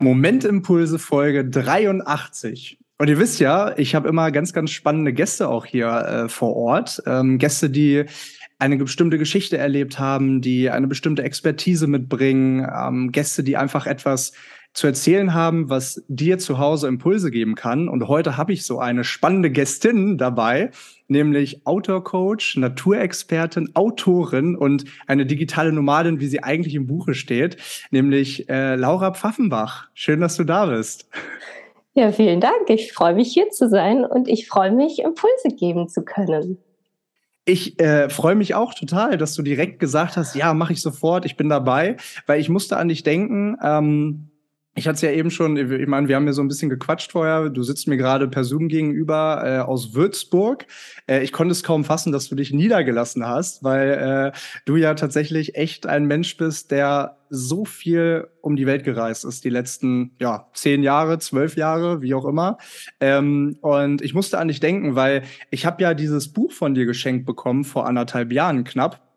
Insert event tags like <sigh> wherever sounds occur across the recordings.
Momentimpulse Folge 83. Und ihr wisst ja, ich habe immer ganz, ganz spannende Gäste auch hier äh, vor Ort. Ähm, Gäste, die eine bestimmte Geschichte erlebt haben, die eine bestimmte Expertise mitbringen, ähm, Gäste, die einfach etwas zu erzählen haben, was dir zu Hause Impulse geben kann. Und heute habe ich so eine spannende Gästin dabei, nämlich Outdoor-Coach, Naturexpertin, Autorin und eine digitale Nomadin, wie sie eigentlich im Buche steht, nämlich äh, Laura Pfaffenbach. Schön, dass du da bist. Ja, vielen Dank. Ich freue mich hier zu sein und ich freue mich, Impulse geben zu können. Ich äh, freue mich auch total, dass du direkt gesagt hast, ja, mache ich sofort, ich bin dabei, weil ich musste an dich denken. Ähm, ich hatte es ja eben schon, ich meine, wir haben ja so ein bisschen gequatscht vorher. Du sitzt mir gerade per Zoom gegenüber äh, aus Würzburg. Äh, ich konnte es kaum fassen, dass du dich niedergelassen hast, weil äh, du ja tatsächlich echt ein Mensch bist, der so viel um die Welt gereist ist, die letzten ja, zehn Jahre, zwölf Jahre, wie auch immer. Ähm, und ich musste an dich denken, weil ich habe ja dieses Buch von dir geschenkt bekommen vor anderthalb Jahren knapp.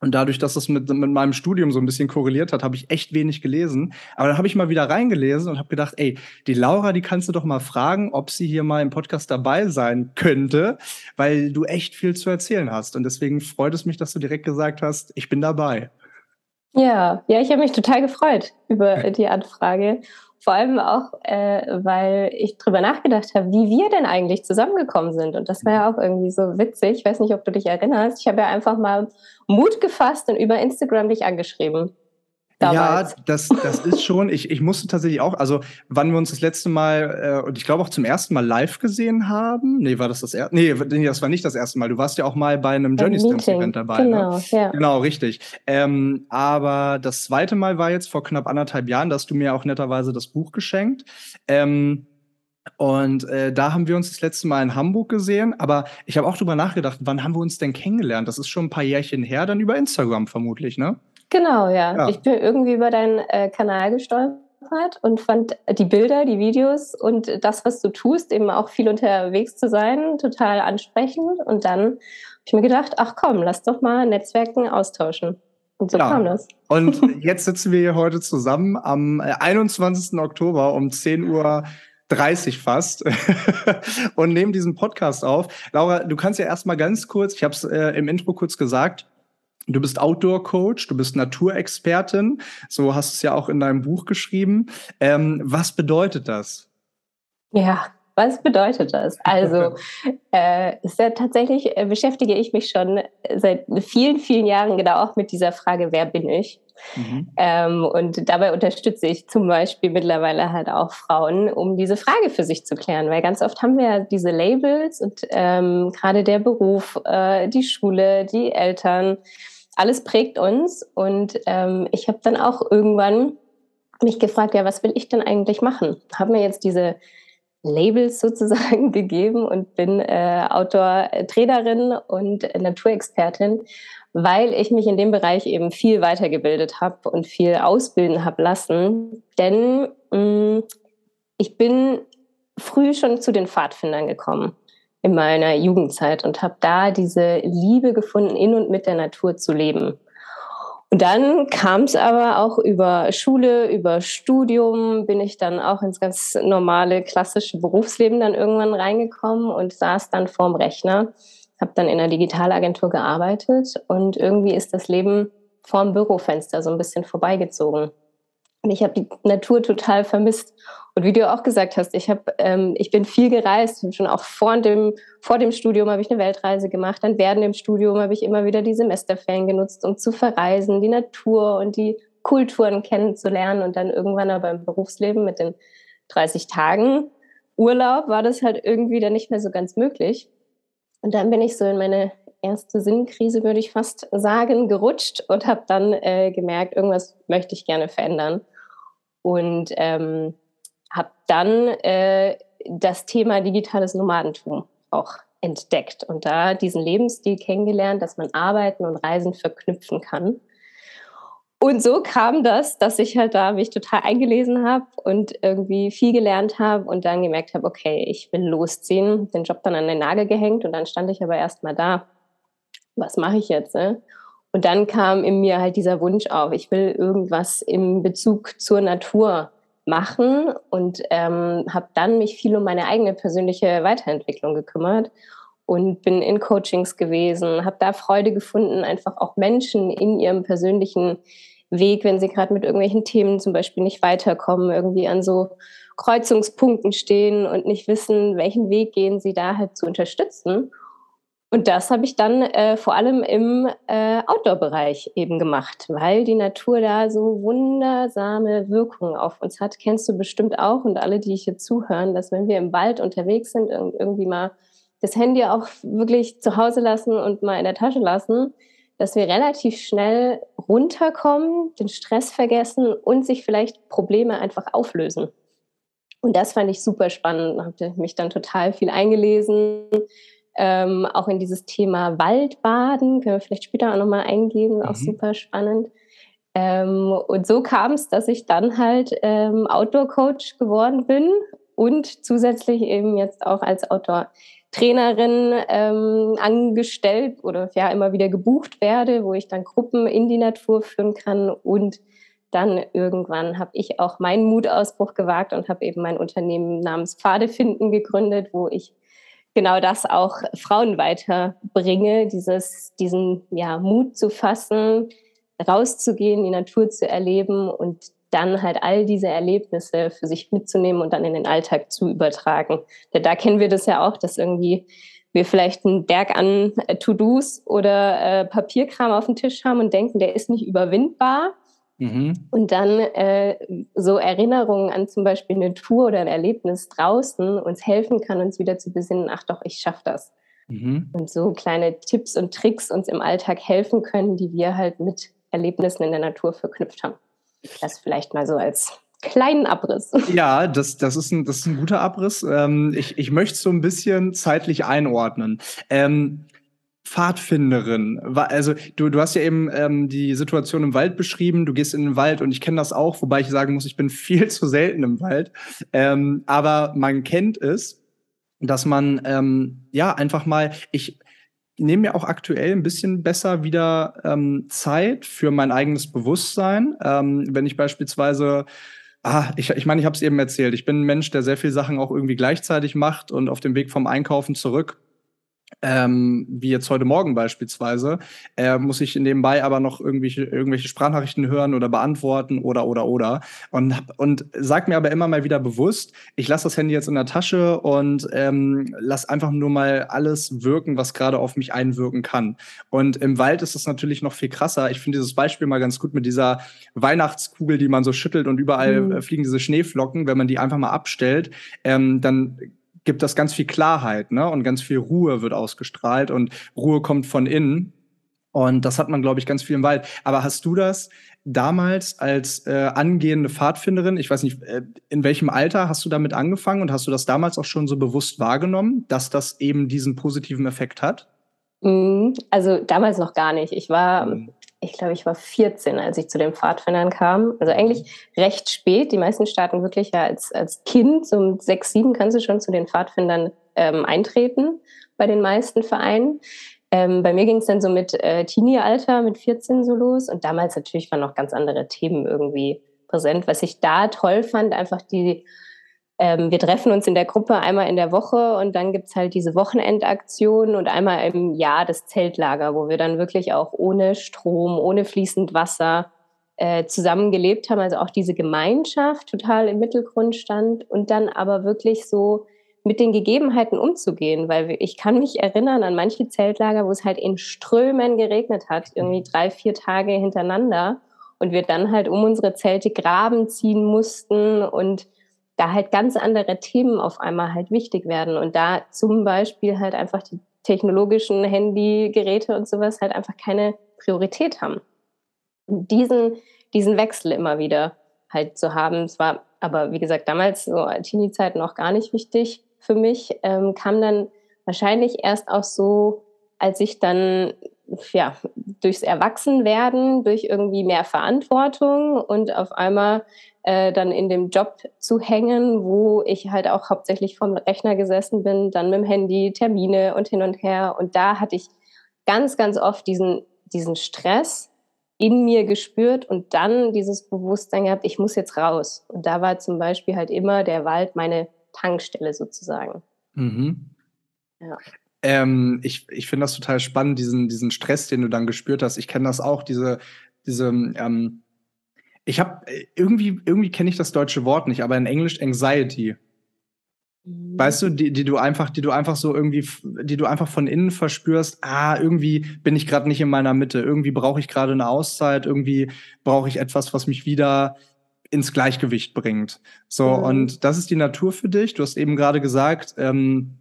Und dadurch, dass das mit, mit meinem Studium so ein bisschen korreliert hat, habe ich echt wenig gelesen. Aber dann habe ich mal wieder reingelesen und habe gedacht, ey, die Laura, die kannst du doch mal fragen, ob sie hier mal im Podcast dabei sein könnte, weil du echt viel zu erzählen hast. Und deswegen freut es mich, dass du direkt gesagt hast, ich bin dabei. Ja, ja, ich habe mich total gefreut über die Anfrage vor allem auch, äh, weil ich drüber nachgedacht habe, wie wir denn eigentlich zusammengekommen sind. Und das war ja auch irgendwie so witzig. Ich weiß nicht, ob du dich erinnerst. Ich habe ja einfach mal Mut gefasst und über Instagram dich angeschrieben. Damals. Ja, das, das ist <laughs> schon. Ich, ich musste tatsächlich auch, also wann wir uns das letzte Mal äh, und ich glaube auch zum ersten Mal live gesehen haben. Nee, war das das erste? Nee, das war nicht das erste Mal. Du warst ja auch mal bei einem Journey Stamps Event dabei. Ne? Genau, ne? ja. Genau, richtig. Ähm, aber das zweite Mal war jetzt vor knapp anderthalb Jahren, da hast du mir auch netterweise das Buch geschenkt. Ähm, und äh, da haben wir uns das letzte Mal in Hamburg gesehen. Aber ich habe auch drüber nachgedacht, wann haben wir uns denn kennengelernt? Das ist schon ein paar Jährchen her, dann über Instagram vermutlich, ne? Genau, ja. ja. Ich bin irgendwie über deinen äh, Kanal gestolpert und fand die Bilder, die Videos und das, was du tust, eben auch viel unterwegs zu sein, total ansprechend. Und dann habe ich mir gedacht, ach komm, lass doch mal Netzwerken austauschen. Und so ja. kam das. Und <laughs> jetzt sitzen wir hier heute zusammen am 21. Äh, Oktober um 10 Uhr 30 fast <laughs> und nehmen diesen Podcast auf. Laura, du kannst ja erstmal ganz kurz, ich habe es äh, im Intro kurz gesagt, Du bist Outdoor-Coach, du bist Naturexpertin, so hast du es ja auch in deinem Buch geschrieben. Ähm, was bedeutet das? Ja, was bedeutet das? Also, <laughs> äh, ja tatsächlich äh, beschäftige ich mich schon seit vielen, vielen Jahren genau auch mit dieser Frage, wer bin ich? Mhm. Ähm, und dabei unterstütze ich zum Beispiel mittlerweile halt auch Frauen, um diese Frage für sich zu klären, weil ganz oft haben wir ja diese Labels und ähm, gerade der Beruf, äh, die Schule, die Eltern, alles prägt uns. Und ähm, ich habe dann auch irgendwann mich gefragt, ja, was will ich denn eigentlich machen? Habe mir jetzt diese Labels sozusagen <laughs> gegeben und bin äh, Outdoor-Trainerin und Naturexpertin, weil ich mich in dem Bereich eben viel weitergebildet habe und viel ausbilden habe lassen. Denn mh, mm, ich bin früh schon zu den Pfadfindern gekommen in meiner Jugendzeit und habe da diese Liebe gefunden, in und mit der Natur zu leben. Und dann kam es aber auch über Schule, über Studium, bin ich dann auch ins ganz normale, klassische Berufsleben dann irgendwann reingekommen und saß dann vorm Rechner, habe dann in einer Digitalagentur gearbeitet und irgendwie ist das Leben vorm Bürofenster so ein bisschen vorbeigezogen. Und ich habe die Natur total vermisst. Und wie du auch gesagt hast, ich, hab, ähm, ich bin viel gereist. Schon auch vor dem, vor dem Studium habe ich eine Weltreise gemacht. Dann während dem Studium habe ich immer wieder die Semesterferien genutzt, um zu verreisen, die Natur und die Kulturen kennenzulernen. Und dann irgendwann aber im Berufsleben mit den 30 Tagen Urlaub war das halt irgendwie dann nicht mehr so ganz möglich. Und dann bin ich so in meine erste Sinnkrise, würde ich fast sagen, gerutscht und habe dann äh, gemerkt, irgendwas möchte ich gerne verändern. Und ähm, habe dann äh, das Thema digitales Nomadentum auch entdeckt und da diesen Lebensstil kennengelernt, dass man Arbeiten und Reisen verknüpfen kann. Und so kam das, dass ich halt da mich total eingelesen habe und irgendwie viel gelernt habe und dann gemerkt habe, okay, ich will losziehen, den Job dann an den Nagel gehängt und dann stand ich aber erst mal da was mache ich jetzt? Ne? Und dann kam in mir halt dieser Wunsch auf, ich will irgendwas im Bezug zur Natur machen und ähm, habe dann mich viel um meine eigene persönliche Weiterentwicklung gekümmert und bin in Coachings gewesen, habe da Freude gefunden, einfach auch Menschen in ihrem persönlichen Weg, wenn sie gerade mit irgendwelchen Themen zum Beispiel nicht weiterkommen, irgendwie an so Kreuzungspunkten stehen und nicht wissen, welchen Weg gehen sie da halt zu unterstützen. Und das habe ich dann äh, vor allem im äh, Outdoor-Bereich eben gemacht, weil die Natur da so wundersame Wirkungen auf uns hat. Kennst du bestimmt auch und alle, die hier zuhören, dass wenn wir im Wald unterwegs sind und irgendwie mal das Handy auch wirklich zu Hause lassen und mal in der Tasche lassen, dass wir relativ schnell runterkommen, den Stress vergessen und sich vielleicht Probleme einfach auflösen. Und das fand ich super spannend, habe mich dann total viel eingelesen, ähm, auch in dieses Thema Waldbaden, können wir vielleicht später auch nochmal eingehen, mhm. auch super spannend. Ähm, und so kam es, dass ich dann halt ähm, Outdoor-Coach geworden bin und zusätzlich eben jetzt auch als Outdoor-Trainerin ähm, angestellt oder ja immer wieder gebucht werde, wo ich dann Gruppen in die Natur führen kann und dann irgendwann habe ich auch meinen Mutausbruch gewagt und habe eben mein Unternehmen namens Pfade finden gegründet, wo ich genau das auch Frauen weiterbringe, dieses, diesen ja, Mut zu fassen, rauszugehen, die Natur zu erleben und dann halt all diese Erlebnisse für sich mitzunehmen und dann in den Alltag zu übertragen. Denn da kennen wir das ja auch, dass irgendwie wir vielleicht einen Berg an To-Dos oder äh, Papierkram auf dem Tisch haben und denken, der ist nicht überwindbar. Mhm. Und dann äh, so Erinnerungen an zum Beispiel eine Tour oder ein Erlebnis draußen uns helfen kann, uns wieder zu besinnen, ach doch, ich schaffe das. Mhm. Und so kleine Tipps und Tricks uns im Alltag helfen können, die wir halt mit Erlebnissen in der Natur verknüpft haben. Das vielleicht mal so als kleinen Abriss. <laughs> Ja, das, das, ist, ein, das ist ein guter Abriss. Ähm, ich, ich möchte es so ein bisschen zeitlich einordnen. Ähm, Pfadfinderin? Also du, du hast ja eben ähm, die Situation im Wald beschrieben. Du gehst in den Wald und ich kenne das auch, wobei ich sagen muss, ich bin <laughs> viel zu selten im Wald. Ähm, aber man kennt es, dass man ähm, ja einfach mal, ich nehme mir auch aktuell ein bisschen besser wieder ähm, Zeit für mein eigenes Bewusstsein. Ähm, wenn ich beispielsweise Ah, ich, ich meine, ich habe es eben erzählt. Ich bin ein Mensch, der sehr viele Sachen auch irgendwie gleichzeitig macht und auf dem Weg vom Einkaufen zurück ähm, wie jetzt heute Morgen beispielsweise, äh, muss ich nebenbei aber noch irgendwelche, irgendwelche Sprachnachrichten hören oder beantworten oder oder oder und und sag mir aber immer mal wieder bewusst, ich lasse das Handy jetzt in der Tasche und ähm, lass einfach nur mal alles wirken, was gerade auf mich einwirken kann. Und im Wald ist es natürlich noch viel krasser. Ich finde dieses Beispiel mal ganz gut mit dieser Weihnachtskugel, die man so schüttelt und überall mhm. fliegen diese Schneeflocken. Wenn man die einfach mal abstellt, ähm, dann gibt das ganz viel Klarheit, ne? Und ganz viel Ruhe wird ausgestrahlt und Ruhe kommt von innen. Und das hat man, glaube ich, ganz viel im Wald. Aber hast du das damals als äh, angehende Pfadfinderin, ich weiß nicht, äh, in welchem Alter hast du damit angefangen und hast du das damals auch schon so bewusst wahrgenommen, dass das eben diesen positiven Effekt hat? Mhm. Also damals noch gar nicht. Ich war mhm ich glaube, ich war 14, als ich zu den Pfadfindern kam. Also eigentlich recht spät. Die meisten starten wirklich ja als, als Kind, so um sechs, sieben kannst du schon zu den Pfadfindern ähm, eintreten, bei den meisten Vereinen. Ähm, bei mir ging es dann so mit äh, Teenie-Alter, mit 14 so los. Und damals natürlich waren noch ganz andere Themen irgendwie präsent. Was ich da toll fand, einfach die ähm, wir treffen uns in der Gruppe einmal in der Woche und dann gibt's halt diese Wochenendaktion und einmal im Jahr das Zeltlager, wo wir dann wirklich auch ohne Strom, ohne fließend Wasser äh, zusammen gelebt haben. Also auch diese Gemeinschaft total im Mittelgrund stand und dann aber wirklich so mit den Gegebenheiten umzugehen, weil ich kann mich erinnern an manche Zeltlager, wo es halt in Strömen geregnet hat, irgendwie drei, vier Tage hintereinander und wir dann halt um unsere Zelte Graben ziehen mussten und da halt ganz andere Themen auf einmal halt wichtig werden und da zum Beispiel halt einfach die technologischen Handygeräte und sowas halt einfach keine Priorität haben. Diesen, diesen Wechsel immer wieder halt zu haben, es war aber wie gesagt damals so Teenie-Zeiten auch gar nicht wichtig für mich, ähm, kam dann wahrscheinlich erst auch so, als ich dann ja, durchs Erwachsenwerden, durch irgendwie mehr Verantwortung und auf einmal äh, dann in dem Job zu hängen, wo ich halt auch hauptsächlich vom Rechner gesessen bin, dann mit dem Handy, Termine und hin und her. Und da hatte ich ganz, ganz oft diesen, diesen Stress, in mir gespürt und dann dieses Bewusstsein gehabt, ich muss jetzt raus. Und da war zum Beispiel halt immer der Wald meine Tankstelle sozusagen. Mhm. Ja. Ähm, ich ich finde das total spannend, diesen, diesen Stress, den du dann gespürt hast. Ich kenne das auch, diese, diese ähm, ich habe irgendwie, irgendwie kenne ich das deutsche Wort nicht, aber in Englisch Anxiety. Weißt du, die, die du einfach, die du einfach so irgendwie, die du einfach von innen verspürst, ah, irgendwie bin ich gerade nicht in meiner Mitte, irgendwie brauche ich gerade eine Auszeit, irgendwie brauche ich etwas, was mich wieder ins Gleichgewicht bringt. So, mhm. und das ist die Natur für dich. Du hast eben gerade gesagt, ähm,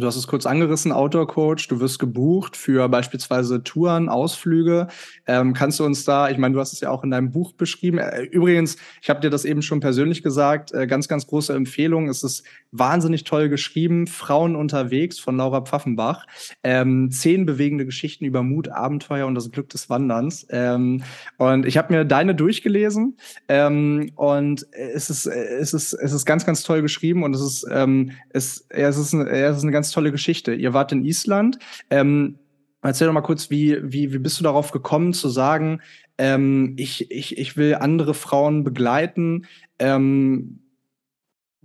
Du hast es kurz angerissen, Outdoor-Coach, du wirst gebucht für beispielsweise Touren, Ausflüge. Ähm, kannst du uns da, ich meine, du hast es ja auch in deinem Buch beschrieben. Äh, übrigens, ich habe dir das eben schon persönlich gesagt, äh, ganz, ganz große Empfehlung. Es ist wahnsinnig toll geschrieben, Frauen unterwegs von Laura Pfaffenbach. Ähm, zehn bewegende Geschichten über Mut, Abenteuer und das Glück des Wanderns. Ähm, und ich habe mir deine durchgelesen ähm, und es ist, es, ist, es ist ganz, ganz toll geschrieben und es ist, ähm, es, es ist, eine, es ist eine ganz tolle Geschichte. Ihr wart in Island. Ähm, erzähl doch mal kurz, wie, wie, wie bist du darauf gekommen zu sagen, ähm, ich, ich, ich will andere Frauen begleiten, ähm,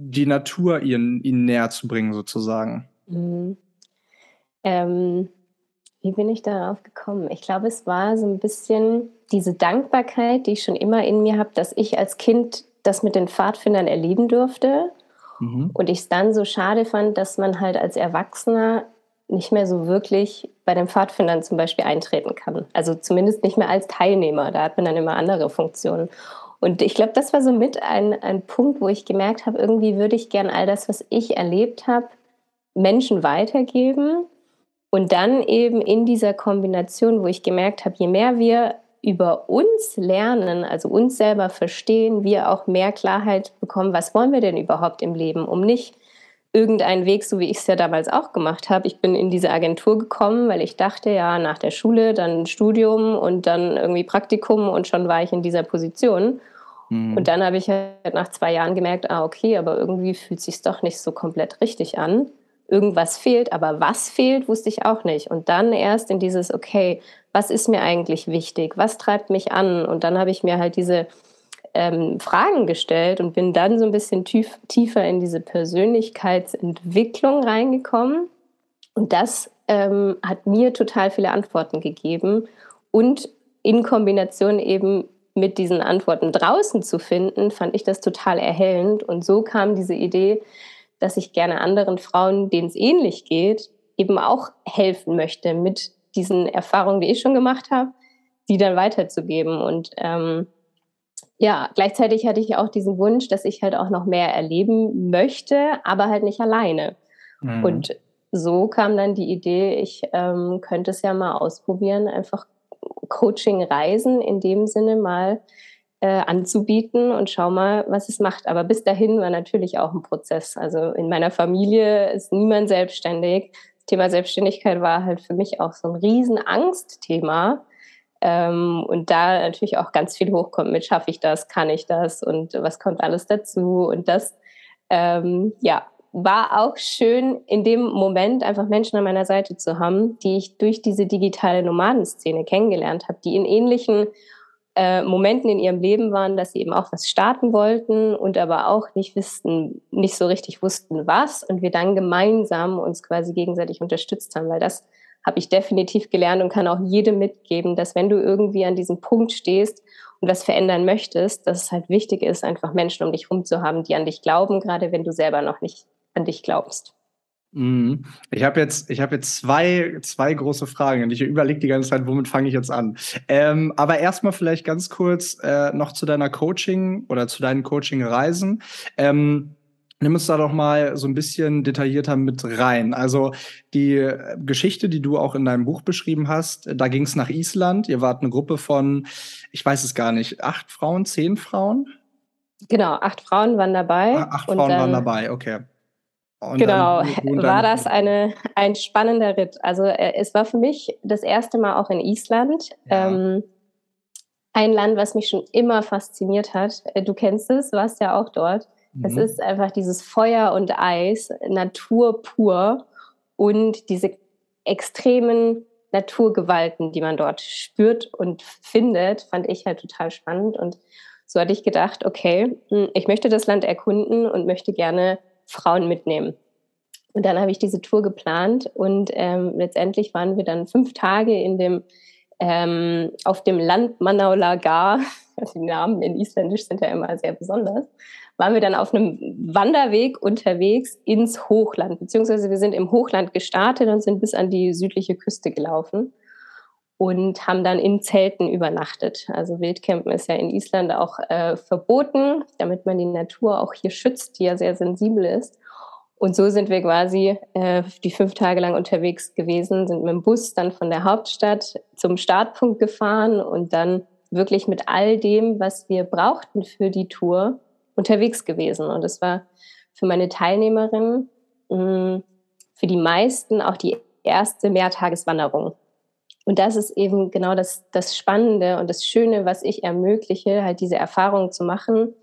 die Natur ihnen, ihnen näher zu bringen, sozusagen? Mhm. Ähm, wie bin ich darauf gekommen? Ich glaube, es war so ein bisschen diese Dankbarkeit, die ich schon immer in mir habe, dass ich als Kind das mit den Pfadfindern erleben durfte Mhm. Und ich es dann so schade fand, dass man halt als Erwachsener nicht mehr so wirklich bei den Pfadfindern zum Beispiel eintreten kann. Also zumindest nicht mehr als Teilnehmer. Da hat man dann immer andere Funktionen. Und ich glaube, das war so mit ein, ein Punkt, wo ich gemerkt habe, irgendwie würde ich gern all das, was ich erlebt habe, Menschen weitergeben. Und dann eben in dieser Kombination, wo ich gemerkt habe, je mehr wir über uns lernen, also uns selber verstehen, wir auch mehr Klarheit bekommen, was wollen wir denn überhaupt im Leben, um nicht irgendeinen Weg, so wie ich es ja damals auch gemacht habe. Ich bin in diese Agentur gekommen, weil ich dachte, ja, nach der Schule dann Studium und dann irgendwie Praktikum und schon war ich in dieser Position. Mhm. Und dann habe ich halt nach zwei Jahren gemerkt, ah, okay, aber irgendwie fühlt es sich doch nicht so komplett richtig an. Irgendwas fehlt, aber was fehlt, wusste ich auch nicht. Und dann erst in dieses, okay, was ist mir eigentlich wichtig, was treibt mich an. Und dann habe ich mir halt diese ähm, Fragen gestellt und bin dann so ein bisschen tief, tiefer in diese Persönlichkeitsentwicklung reingekommen. Und das ähm, hat mir total viele Antworten gegeben und in Kombination eben mit diesen Antworten draußen zu finden, fand ich das total erhellend. Und so kam diese Idee, dass ich gerne anderen Frauen, denen es ähnlich geht, eben auch helfen möchte mit diesen Erfahrungen, die ich schon gemacht habe, die dann weiterzugeben. Und ähm, ja, gleichzeitig hatte ich auch diesen Wunsch, dass ich halt auch noch mehr erleben möchte, aber halt nicht alleine. Mhm. Und so kam dann die Idee, ich ähm, könnte es ja mal ausprobieren, einfach Coaching-Reisen in dem Sinne mal äh, anzubieten und schau mal, was es macht. Aber bis dahin war natürlich auch ein Prozess. Also in meiner Familie ist niemand selbstständig. Thema Selbstständigkeit war halt für mich auch so ein Riesenangstthema. Ähm, und da natürlich auch ganz viel hochkommt mit, schaffe ich das, kann ich das und was kommt alles dazu. Und das, ähm, ja, war auch schön, in dem Moment einfach Menschen an meiner Seite zu haben, die ich durch diese digitale Nomadenszene kennengelernt habe, die in ähnlichen äh, Momenten in ihrem Leben waren, dass sie eben auch was starten wollten und aber auch nicht wussten, nicht so richtig wussten, was und wir dann gemeinsam uns quasi gegenseitig unterstützt haben, weil das habe ich definitiv gelernt und kann auch jedem mitgeben, dass wenn du irgendwie an diesem Punkt stehst und was verändern möchtest, dass es halt wichtig ist, einfach Menschen um dich herum zu haben, die an dich glauben, gerade wenn du selber noch nicht an dich glaubst. Mhm. Ich habe jetzt, ich habe jetzt zwei, zwei große Fragen und ich überlege die ganze Zeit, womit fange ich jetzt an. Ähm, aber erstmal vielleicht ganz kurz äh, noch zu deiner Coaching oder zu deinen Coaching-Reisen. Ähm, Nimm uns da doch mal so ein bisschen detaillierter mit rein. Also die Geschichte, die du auch in deinem Buch beschrieben hast, da ging es nach Island. Ihr wart eine Gruppe von, ich weiß es gar nicht, acht Frauen, zehn Frauen? Genau, acht Frauen waren dabei. Ah, acht Frauen waren dabei, okay. Und genau, war das eine, ein spannender Ritt. Also äh, es war für mich das erste Mal auch in Island. Ja. Ähm, ein Land, was mich schon immer fasziniert hat. Äh, du kennst es, warst ja auch dort. Mhm. Es ist einfach dieses Feuer und Eis, Natur pur und diese extremen Naturgewalten, die man dort spürt und findet, fand ich halt total spannend. Und so hatte ich gedacht, okay, hm, ich möchte das Land erkunden und möchte gerne Frauen mitnehmen. Und dann habe ich diese Tour geplant und ähm, letztendlich waren wir dann fünf Tage in dem ähm, auf dem Land Manaulagar, also <laughs> die Namen in Isländisch sind ja immer sehr besonders, waren wir dann auf einem Wanderweg unterwegs ins Hochland, beziehungsweise wir sind im Hochland gestartet und sind bis an die südliche Küste gelaufen und haben dann in Zelten übernachtet. Also Wildcampen ist ja in Island auch äh, verboten, damit man die Natur auch hier schützt, die ja sehr sensibel ist. Und so sind wir quasi äh, die fünf Tage lang unterwegs gewesen, sind mit dem Bus dann von der Hauptstadt zum Startpunkt gefahren und dann wirklich mit all dem, was wir brauchten für die Tour, unterwegs gewesen. Und es war für meine Teilnehmerinnen, mh, für die meisten auch die erste Mehrtageswanderung. Und das ist eben genau das, das Spannende und das Schöne, was ich ermögliche, halt diese Erfahrung zu machen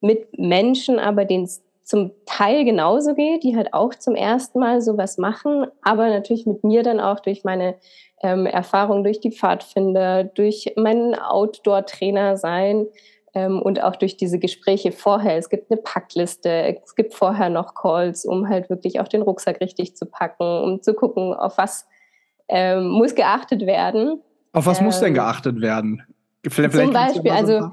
mit Menschen, aber denen es zum Teil genauso geht, die halt auch zum ersten Mal sowas machen, aber natürlich mit mir dann auch durch meine ähm, Erfahrung durch die Pfadfinder, durch meinen Outdoor-Trainer sein und auch durch diese Gespräche vorher. Es gibt eine Packliste, es gibt vorher noch Calls, um halt wirklich auch den Rucksack richtig zu packen, um zu gucken, auf was ähm, muss geachtet werden. Auf was muss denn ähm, geachtet werden? Vielleicht, zum Beispiel, also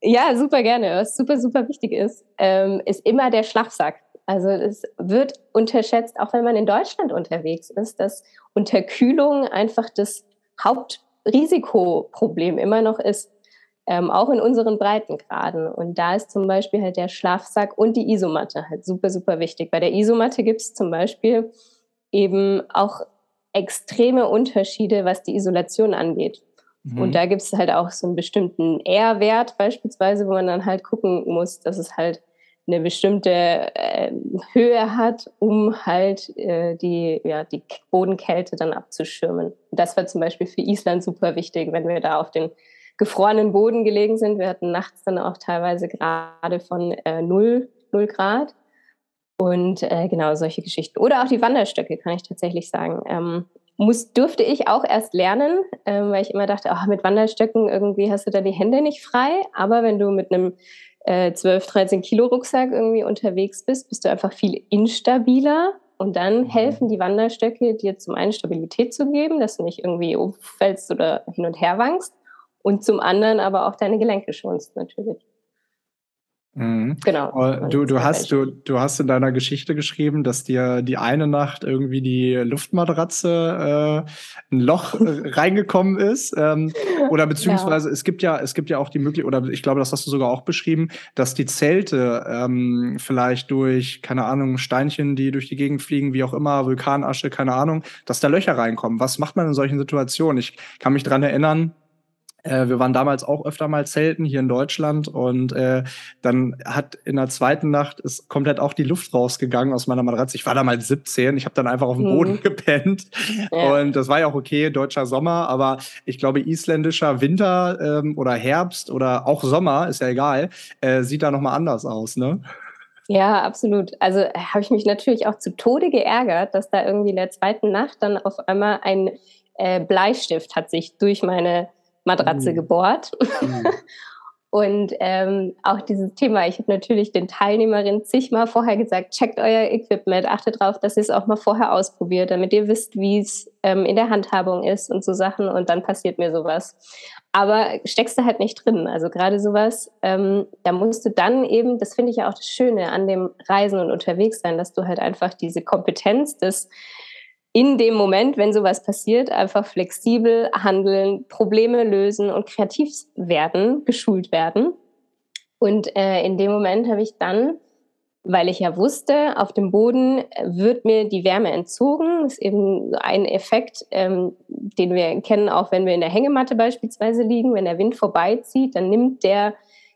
ja, super gerne. Was super, super wichtig ist, ähm, ist immer der Schlafsack. Also es wird unterschätzt, auch wenn man in Deutschland unterwegs ist, dass Unterkühlung einfach das Hauptrisikoproblem immer noch ist, ähm, auch in unseren Breitengraden. Und da ist zum Beispiel halt der Schlafsack und die Isomatte halt super, super wichtig. Bei der Isomatte gibt es zum Beispiel eben auch extreme Unterschiede, was die Isolation angeht. Mhm. Und da gibt es halt auch so einen bestimmten R-Wert beispielsweise, wo man dann halt gucken muss, dass es halt eine bestimmte äh, Höhe hat, um halt äh, die, ja, die Bodenkälte dann abzuschirmen. Und das war zum Beispiel für Island super wichtig, wenn wir da auf den gefrorenen Boden gelegen sind. Wir hatten nachts dann auch teilweise gerade von äh, 0, 0 Grad. Und äh, genau solche Geschichten. Oder auch die Wanderstöcke, kann ich tatsächlich sagen. Ähm, muss, durfte ich auch erst lernen, ähm, weil ich immer dachte, oh, mit Wanderstöcken irgendwie hast du da die Hände nicht frei. Aber wenn du mit einem äh, 12, 13 Kilo Rucksack irgendwie unterwegs bist, bist du einfach viel instabiler. Und dann mhm. helfen die Wanderstöcke dir zum einen Stabilität zu geben, dass du nicht irgendwie umfällst oder hin und her wankst. Und zum anderen aber auch deine Gelenke schonst natürlich. Mhm. Genau. Du, du, hast, du, du hast in deiner Geschichte geschrieben, dass dir die eine Nacht irgendwie die Luftmatratze äh, ein Loch äh, <laughs> reingekommen ist. Ähm, oder beziehungsweise ja. es gibt ja, es gibt ja auch die Möglichkeit, oder ich glaube, das hast du sogar auch beschrieben, dass die Zelte ähm, vielleicht durch, keine Ahnung, Steinchen, die durch die Gegend fliegen, wie auch immer, Vulkanasche, keine Ahnung, dass da Löcher reinkommen. Was macht man in solchen Situationen? Ich kann mich dran erinnern, äh, wir waren damals auch öfter mal zelten hier in Deutschland und äh, dann hat in der zweiten Nacht ist komplett auch die Luft rausgegangen aus meiner Matratze. Ich war damals 17, ich habe dann einfach auf dem Boden mhm. <laughs> gepennt ja. und das war ja auch okay, deutscher Sommer, aber ich glaube isländischer Winter ähm, oder Herbst oder auch Sommer, ist ja egal, äh, sieht da nochmal anders aus, ne? Ja, absolut. Also äh, habe ich mich natürlich auch zu Tode geärgert, dass da irgendwie in der zweiten Nacht dann auf einmal ein äh, Bleistift hat sich durch meine Matratze mhm. gebohrt. Mhm. <laughs> Und ähm, auch dieses Thema, ich habe natürlich den Teilnehmerinnen zigmal vorher gesagt, checkt euer Equipment, achtet darauf, dass ihr es auch mal vorher ausprobiert, damit ihr wisst, wie es ähm, in der Handhabung ist und so Sachen und dann passiert mir sowas. Aber steckst du halt nicht drin. Also gerade sowas, ähm, da musst du dann eben, das finde ich ja auch das Schöne an dem Reisen und unterwegs sein, dass du halt einfach diese Kompetenz des in dem Moment, wenn sowas passiert, einfach flexibel handeln, Probleme lösen und kreativ werden, geschult werden. Und äh, in dem Moment habe ich dann, weil ich ja wusste, auf dem Boden wird mir die Wärme entzogen. Das ist eben ein Effekt, ähm, den wir kennen, auch wenn wir in der Hängematte beispielsweise liegen. Wenn der Wind vorbeizieht, dann nimmt der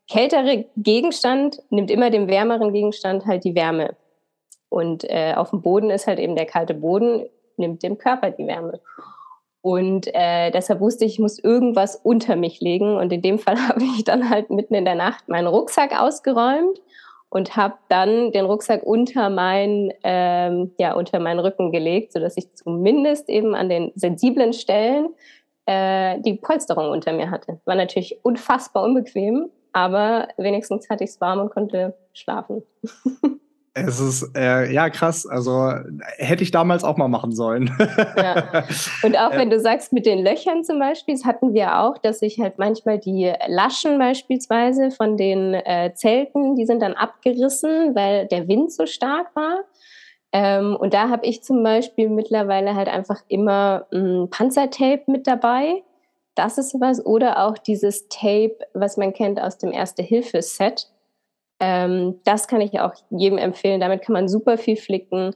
kältere Gegenstand, nimmt immer dem wärmeren Gegenstand halt die Wärme. Und äh, auf dem Boden ist halt eben der kalte Boden nimmt dem Körper die Wärme. Und äh, deshalb wusste ich, ich muss irgendwas unter mich legen. Und in dem <laughs> Fall habe ich dann halt mitten in der Nacht meinen Rucksack ausgeräumt und habe dann den Rucksack unter mein, ähm, ja, unter meinen Rücken gelegt, sodass ich zumindest eben an den sensiblen Stellen äh, die Polsterung unter mir hatte. War natürlich unfassbar unbequem, aber wenigstens hatte ich es warm und konnte schlafen. <laughs> Es ist äh, ja krass. Also hätte ich damals auch mal machen sollen. <laughs> ja. Und auch wenn du sagst mit den Löchern zum Beispiel, das hatten wir auch, dass sich halt manchmal die Laschen beispielsweise von den äh, Zelten, die sind dann abgerissen, weil der Wind so stark war. Ähm, und da habe ich zum Beispiel mittlerweile halt einfach immer ein Panzertape mit dabei. Das ist was. Oder auch dieses Tape, was man kennt aus dem Erste-Hilfe-Set ähm, das kann ich auch jedem empfehlen. Damit kann man super viel flicken.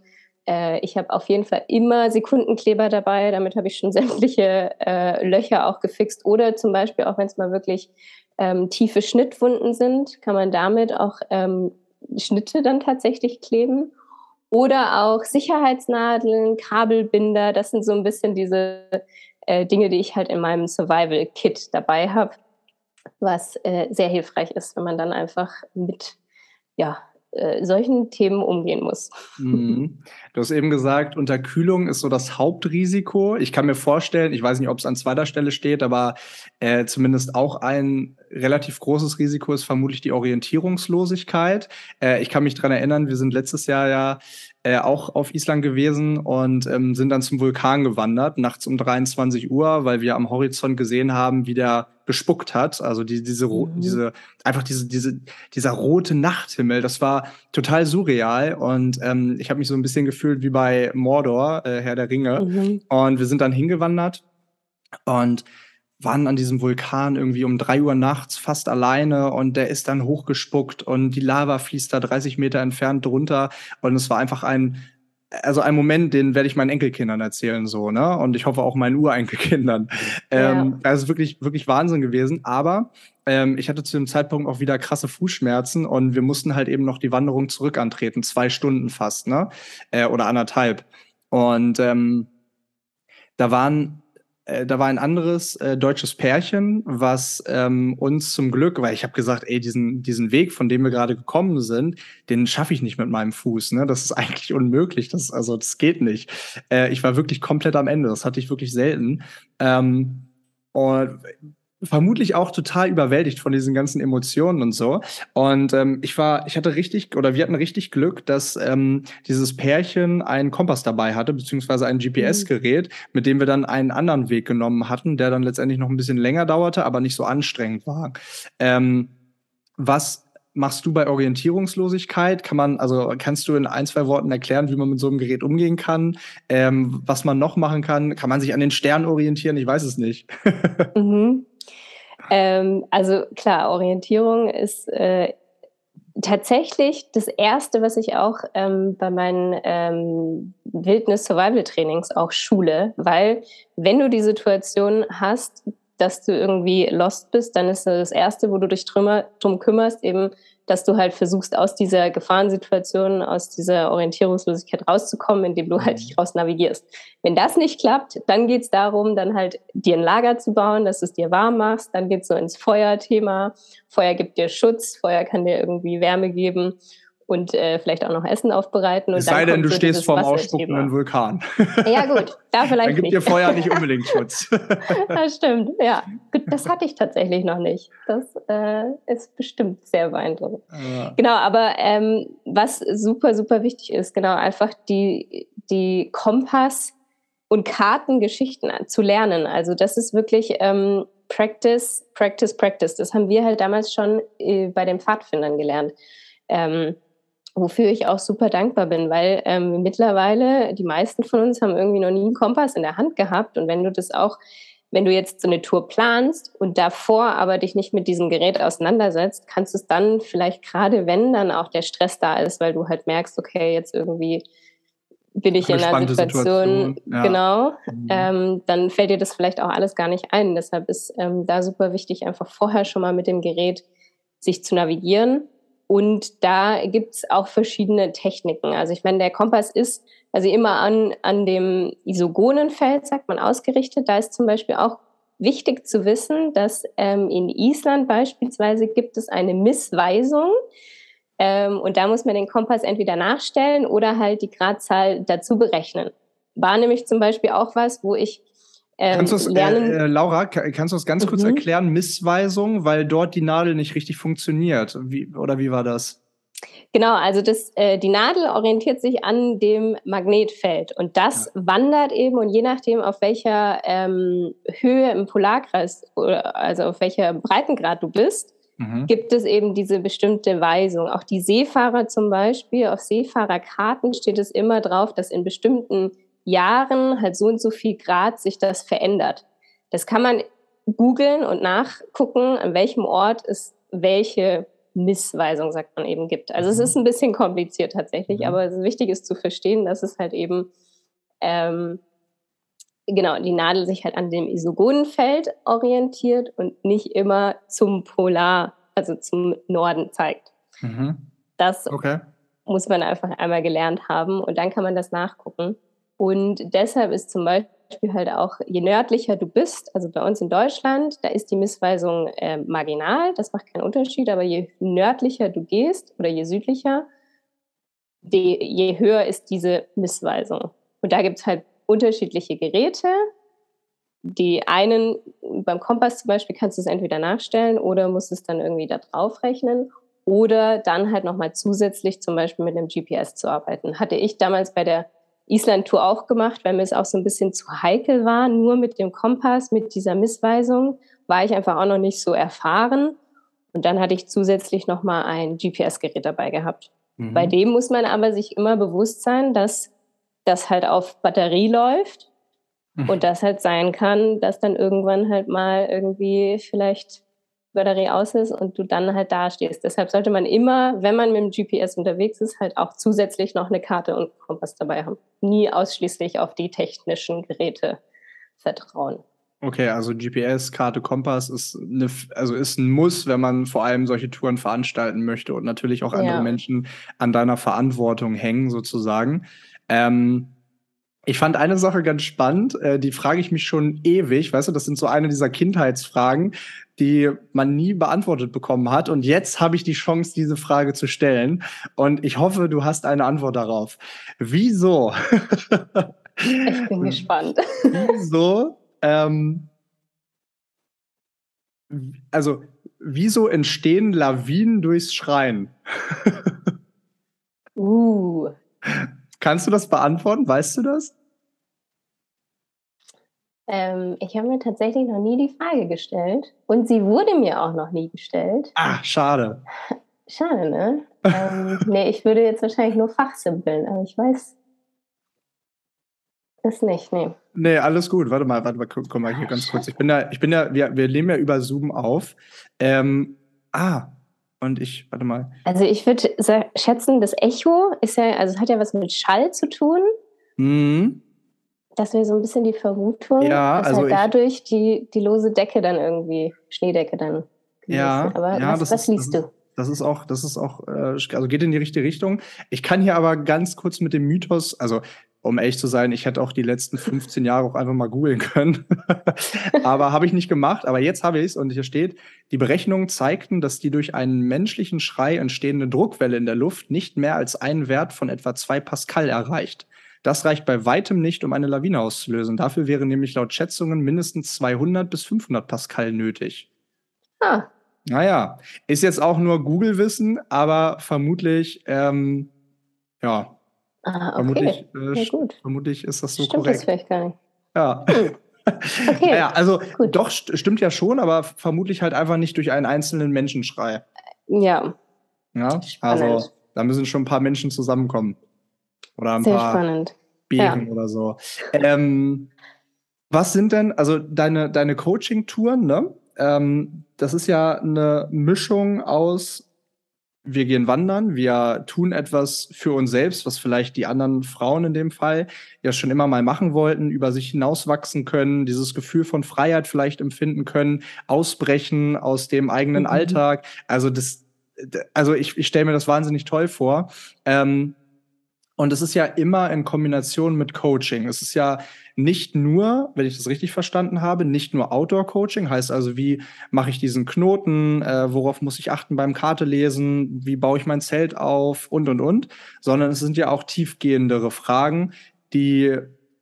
Äh, ich habe auf jeden Fall immer Sekundenkleber dabei. Damit habe ich schon <laughs> sämtliche äh, Löcher auch gefixt. Oder zum Beispiel auch, wenn es mal wirklich ähm, tiefe Schnittwunden sind, kann man damit auch ähm, Schnitte dann tatsächlich kleben. Oder auch Sicherheitsnadeln, Kabelbinder. Das sind so ein bisschen diese äh, Dinge, die ich halt in meinem Survival-Kit dabei habe was äh, sehr hilfreich ist, wenn man dann einfach mit ja, äh, solchen Themen umgehen muss. Mhm. Du hast eben gesagt, Unterkühlung ist so das Hauptrisiko. Ich kann mir vorstellen, ich weiß nicht, ob es an zweiter Stelle steht, aber äh, zumindest auch ein relativ großes Risiko ist vermutlich die Orientierungslosigkeit. Äh, ich kann mich dran erinnern, wir sind letztes Jahr ja äh, auch auf Island gewesen und ähm, sind dann zum Vulkan gewandert, nachts um 23 Uhr, weil wir am Horizont gesehen haben, wie der gespuckt hat. Also die, diese, mhm. diese, einfach diese, diese, dieser rote Nachthimmel, das war total surreal. Und ähm, ich habe mich so ein bisschen gefühlt wie bei Mordor, äh, Herr der Ringe. Mhm. Und wir sind dann hingewandert und waren an diesem Vulkan irgendwie um drei Uhr nachts fast alleine und der ist dann hochgespuckt und die Lava fließt da 30 Meter entfernt drunter und es war einfach ein also ein Moment, den werde ich meinen Enkelkindern erzählen, so, ne? Und ich hoffe auch meinen Urenkelkindern. Ja. Ähm, also wirklich, wirklich Wahnsinn gewesen. Aber ähm, ich hatte zu dem Zeitpunkt auch wieder krasse Fußschmerzen und wir mussten halt eben noch die Wanderung zurück antreten, zwei Stunden fast, ne? Äh, oder anderthalb. Und ähm, da waren äh, da war ein anderes äh, deutsches Pärchen, was ähm, uns zum Glück, weil ich habe gesagt, ey, diesen, diesen Weg, von dem wir gerade gekommen sind, den schaffe ich nicht mit meinem Fuß. Ne? Das ist <laughs> eigentlich unmöglich. Das, also, das geht nicht. Äh, ich war wirklich komplett am Ende. Das hatte ich wirklich selten. Ähm, und vermutlich auch total überwältigt von diesen ganzen Emotionen und so. Und ähm, ich war, ich hatte richtig, oder wir hatten richtig Glück, dass ähm, dieses Pärchen einen Kompass dabei hatte, beziehungsweise ein GPS-Gerät, mit dem wir dann einen anderen Weg genommen hatten, der dann letztendlich noch ein bisschen länger dauerte, aber nicht so anstrengend war. Ähm, was machst du bei Orientierungslosigkeit? Kann man, also kannst du in ein, zwei Worten erklären, wie man mit so einem Gerät umgehen kann? Ähm, was man noch machen kann? Kann man sich an den Sternen orientieren? Ich weiß es nicht. <laughs> mhm. Ähm, also klar, Orientierung ist äh, tatsächlich das Erste, was ich auch ähm, bei meinen ähm, Wildnis-Survival-Trainings auch schule, weil wenn du die Situation hast, dass du irgendwie lost bist, dann ist das Erste, wo du dich drum kümmerst, eben dass du halt versuchst, aus dieser Gefahrensituation, aus dieser Orientierungslosigkeit rauszukommen, indem du halt mhm. dich raus navigierst. Wenn das nicht klappt, dann geht es darum, dann halt dir ein Lager zu bauen, dass du es dir warm machst. Dann geht es so ins Feuerthema. Feuer gibt dir Schutz, Feuer kann dir irgendwie Wärme geben und äh, vielleicht auch noch Essen aufbereiten. es sei denn, du so stehst vorm ausspuckenden Vulkan. Ja gut, da <laughs> vielleicht Dann gibt nicht. dir Feuer nicht unbedingt <laughs> Schutz. das stimmt, ja. Das hatte ich tatsächlich noch nicht. Das äh, ist bestimmt sehr beeindruckend. Ja. Genau, aber ähm, was super, super wichtig ist, genau, einfach die, die Kompass- und Kartengeschichten zu lernen. Also das ist wirklich... Ähm, Practice, Practice, Practice. Das haben wir halt damals schon äh, bei den Pfadfindern gelernt. Ähm, wofür ich auch super dankbar bin, weil ähm, mittlerweile die meisten von uns haben irgendwie noch nie einen Kompass in der Hand gehabt und wenn du das auch, wenn du jetzt so eine Tour planst und davor aber dich nicht mit diesem Gerät auseinandersetzt, kannst du es dann vielleicht gerade, wenn dann auch der Stress da ist, weil du halt merkst, okay, jetzt irgendwie bin ich in einer Situation, Situation. Ja. genau, mhm. ähm, dann fällt dir das vielleicht auch alles gar nicht ein. Deshalb ist ähm, da super wichtig, einfach vorher schon mal mit dem Gerät sich zu navigieren und da gibt es auch verschiedene Techniken. Also ich meine, der Kompass ist also immer an, an dem Isogonenfeld, sagt man, ausgerichtet. Da ist zum Beispiel auch wichtig zu wissen, dass ähm, in Island beispielsweise gibt es eine Missweisung. Ähm, und da muss man den Kompass entweder nachstellen oder halt die Gradzahl dazu berechnen. War nämlich zum Beispiel auch was, wo ich ähm, kannst äh, äh, Laura, kannst du das ganz mhm. kurz erklären? Missweisung, weil dort die Nadel nicht richtig funktioniert. Wie, oder wie war das? Genau, also das, äh, die Nadel orientiert sich an dem Magnetfeld und das ja. wandert eben und je nachdem, auf welcher ähm, Höhe im Polarkreis, oder, also auf welcher Breitengrad du bist, mhm. gibt es eben diese bestimmte Weisung. Auch die Seefahrer zum Beispiel, auf Seefahrerkarten steht es immer drauf, dass in bestimmten Jahren halt so und so viel Grad sich das verändert. Das kann man googeln und nachgucken, an welchem Ort es welche Missweisung, sagt man eben, gibt. Also es mhm. ist ein bisschen kompliziert tatsächlich, mhm. aber wichtig ist zu verstehen, dass es halt eben, ähm, genau, die Nadel sich halt an dem Isogonenfeld orientiert und nicht immer zum Polar, also zum Norden zeigt. Mhm. Das okay. muss man einfach einmal gelernt haben und dann kann man das nachgucken. Und deshalb ist zum Beispiel halt auch, je nördlicher du bist, also bei uns in Deutschland, da ist die Missweisung äh, marginal, das macht keinen Unterschied, aber je nördlicher du gehst oder je südlicher, die, je höher ist diese Missweisung. Und da gibt es halt unterschiedliche Geräte. Die einen, beim Kompass zum Beispiel, kannst du es entweder nachstellen oder musst es dann irgendwie da drauf rechnen oder dann halt nochmal zusätzlich zum Beispiel mit einem GPS zu arbeiten. Hatte ich damals bei der Island-Tour auch gemacht, weil mir es auch so ein bisschen zu heikel war. Nur mit dem Kompass, mit dieser Missweisung, war ich einfach auch noch nicht so erfahren. Und dann hatte ich zusätzlich nochmal ein GPS-Gerät dabei gehabt. Mhm. Bei dem muss man aber sich immer bewusst sein, dass das halt auf Batterie läuft mhm. und das halt sein kann, dass dann irgendwann halt mal irgendwie vielleicht Batterie aus ist und du dann halt dastehst. Deshalb sollte man immer, wenn man mit dem GPS unterwegs ist, halt auch zusätzlich noch eine Karte und Kompass dabei haben. Nie ausschließlich auf die technischen Geräte vertrauen. Okay, also GPS, Karte, Kompass ist eine, also ist ein Muss, wenn man vor allem solche Touren veranstalten möchte und natürlich auch andere ja. Menschen an deiner Verantwortung hängen, sozusagen. Ähm, ich fand eine Sache ganz spannend, äh, die frage ich mich schon ewig, weißt du, das sind so eine dieser Kindheitsfragen, die man nie beantwortet bekommen hat. Und jetzt habe ich die Chance, diese Frage zu stellen. Und ich hoffe, du hast eine Antwort darauf. Wieso? ich bin <laughs> gespannt. Wieso? Ähm, also, wieso entstehen Lawinen durchs Schreien? <laughs> uh. Kannst du das beantworten? Weißt du das? Ähm, ich habe mir tatsächlich noch nie die Frage gestellt und sie wurde mir auch noch nie gestellt. Ah, schade. <laughs> Schade, ne? ähm, nee, ich würde jetzt wahrscheinlich nur fachsimpeln, aber ich weiß es nicht, nee. Nee, alles gut. Warte mal, warte mal, komm mal hier ganz kurz. Ich bin da, ich bin da, wir, wir nehmen ja über Zoom auf. Ähm, ah, und ich, warte mal. Also ich würde schätzen, das Echo ist ja, also es hat ja was mit Schall zu tun. Mhm. Das wäre so ein bisschen die Vermutung, ja, dass also halt dadurch ich, die, die lose Decke dann irgendwie, Schneedecke dann. Ja, aber ja, was, das was ist, liest das du? das ist auch, das ist auch, äh, also geht in die richtige Richtung. Ich kann hier aber ganz kurz mit dem Mythos, also um ehrlich zu sein, ich hätte auch die letzten 15 Jahre auch einfach mal googeln können. <laughs> aber habe ich nicht gemacht. Aber jetzt habe ich es und hier steht, die Berechnungen zeigten, dass die durch einen menschlichen Schrei entstehende Druckwelle in der Luft nicht mehr als einen Wert von etwa zwei Pascal erreicht. Das reicht bei weitem nicht, um eine Lawine auszulösen. Dafür wäre nämlich laut Schätzungen mindestens 200 bis 500 Pascal nötig. Ah. Naja, ist jetzt auch nur Google-Wissen, aber vermutlich, ähm, ja, Ah, okay. Vermutlich, äh, ja, gut. vermutlich ist das so Stimmt korrekt. das vielleicht gar nicht. Ja. Hm. <laughs> Okay. naja, also gut. doch, st stimmt ja schon, aber vermutlich halt einfach nicht durch einen einzelnen Menschenschrei. Ja. Ja, spannend. also da müssen schon ein paar Menschen zusammenkommen. Oder ein Sehr paar spannend. Bären ja. oder so. Ähm, was sind denn, also deine, deine Coaching-Touren, ne? Ähm, das ist ja eine Mischung aus wir gehen wandern, wir tun etwas für uns selbst, was vielleicht die anderen Frauen in dem Fall ja schon immer mal machen wollten, über sich hinauswachsen können, dieses Gefühl von Freiheit vielleicht empfinden können, ausbrechen aus dem eigenen mhm. Alltag. Also das, also ich, ich stelle mir das wahnsinnig toll vor. Ähm, Und es ist ja immer in Kombination mit Coaching. Es ist ja nicht nur, wenn ich das richtig verstanden habe, nicht nur Outdoor-Coaching, heißt also, wie mache ich diesen Knoten, äh, worauf muss ich achten beim Karte lesen, wie baue ich mein Zelt auf und, und, und, sondern es sind ja auch tiefgehendere Fragen, die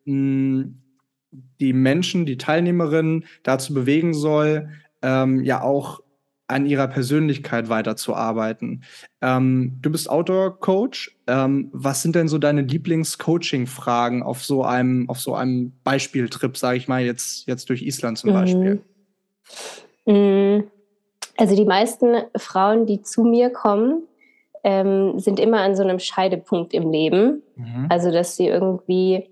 mh, die Menschen, die Teilnehmerinnen dazu bewegen soll, ähm, ja auch an ihrer Persönlichkeit weiterzuarbeiten. Ähm, du bist Outdoor-Coach. Ähm, was sind denn so deine Lieblings-Coaching-Fragen auf so einem, auf so einem Beispieltrip, sage ich mal, jetzt, jetzt durch Island zum Beispiel? Mhm. Also die meisten Frauen, die zu mir kommen, ähm, sind immer an so einem Scheidepunkt im Leben. Mhm. Also dass sie irgendwie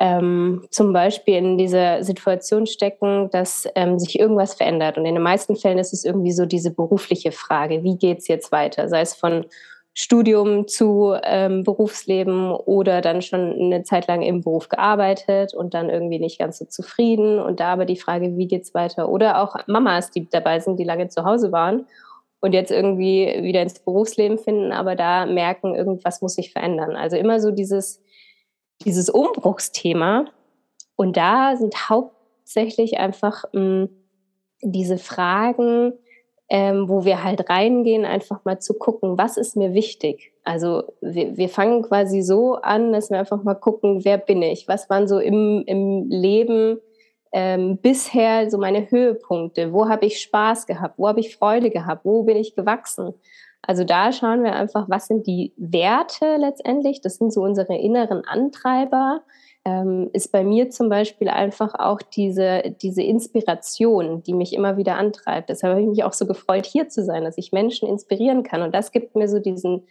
ähm, zum Beispiel in dieser Situation stecken, dass ähm, sich irgendwas verändert. Und in den meisten Fällen ist es irgendwie so diese berufliche Frage, wie geht es jetzt weiter? Sei es von Studium zu ähm, Berufsleben oder dann schon eine Zeit lang im Beruf gearbeitet und dann irgendwie nicht ganz so zufrieden. Und da aber die Frage, wie geht es weiter? Oder auch Mamas, die dabei sind, die lange zu Hause waren und jetzt irgendwie wieder ins Berufsleben finden, aber da merken, irgendwas muss sich verändern. Also immer so dieses dieses Umbruchsthema. Und da sind hauptsächlich einfach hm, diese Fragen, ähm, wo wir halt reingehen, einfach mal zu gucken, was ist mir wichtig. Also wir, wir fangen quasi so an, dass wir einfach mal gucken, wer bin ich? Was waren so im, im Leben ähm, bisher so meine Höhepunkte? Wo habe ich Spaß gehabt? Wo habe ich Freude gehabt? Wo bin ich gewachsen? Also da schauen wir einfach, was sind die Werte letztendlich? Das sind so unsere inneren Antreiber. Ähm, ist bei mir zum Beispiel einfach auch diese, diese Inspiration, die mich immer wieder antreibt. Deshalb habe ich mich auch so gefreut, hier zu sein, dass ich Menschen inspirieren kann. Und das gibt mir so diesen,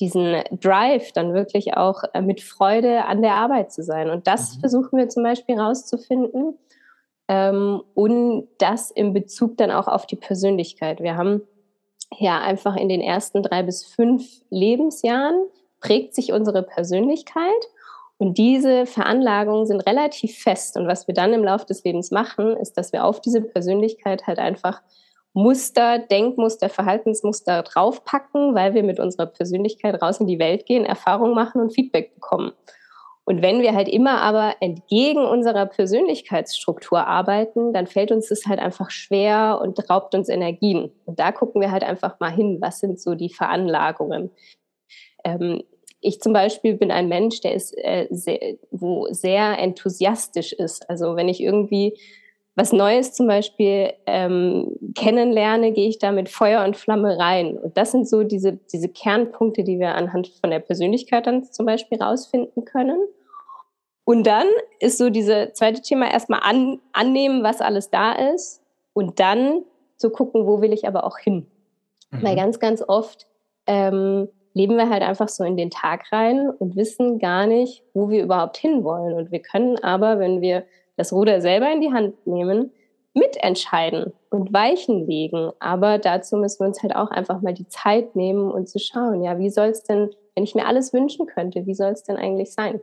diesen Drive, dann wirklich auch äh, mit Freude an der Arbeit zu sein. Und das mhm. versuchen wir zum Beispiel rauszufinden. Ähm, und das in Bezug dann auch auf die Persönlichkeit. Wir haben ja einfach in den ersten drei bis fünf Lebensjahren prägt sich unsere Persönlichkeit und diese Veranlagungen sind relativ fest. Und was wir dann im Laufe des Lebens machen, ist, dass wir auf diese Persönlichkeit halt einfach Muster, Denkmuster, Verhaltensmuster draufpacken, weil wir mit unserer Persönlichkeit raus in die Welt gehen, Erfahrungen machen und Feedback bekommen. Und wenn wir halt immer aber entgegen unserer Persönlichkeitsstruktur arbeiten, dann fällt uns das halt einfach schwer und raubt uns Energien. Und da gucken wir halt einfach mal hin, was sind so die Veranlagungen. Ähm, ich zum Beispiel bin ein Mensch, der ist äh, sehr, wo sehr enthusiastisch ist. Also wenn ich irgendwie was Neues zum Beispiel ähm, kennenlerne, gehe ich da mit Feuer und Flamme rein. Und das sind so diese, diese Kernpunkte, die wir anhand von der Persönlichkeit dann zum Beispiel rausfinden können. Und dann ist so diese zweite Thema erstmal an, annehmen, was alles da ist und dann zu gucken, wo will ich aber auch hin. Mhm. Weil ganz, ganz oft ähm, leben wir halt einfach so in den Tag rein und wissen gar nicht, wo wir überhaupt hinwollen. Und wir können aber, wenn wir das Ruder selber in die Hand nehmen, mitentscheiden und Weichen legen. Aber dazu müssen wir uns halt auch einfach mal die Zeit nehmen und zu schauen, ja, wie soll es denn, wenn ich mir alles wünschen könnte, wie soll es denn eigentlich sein?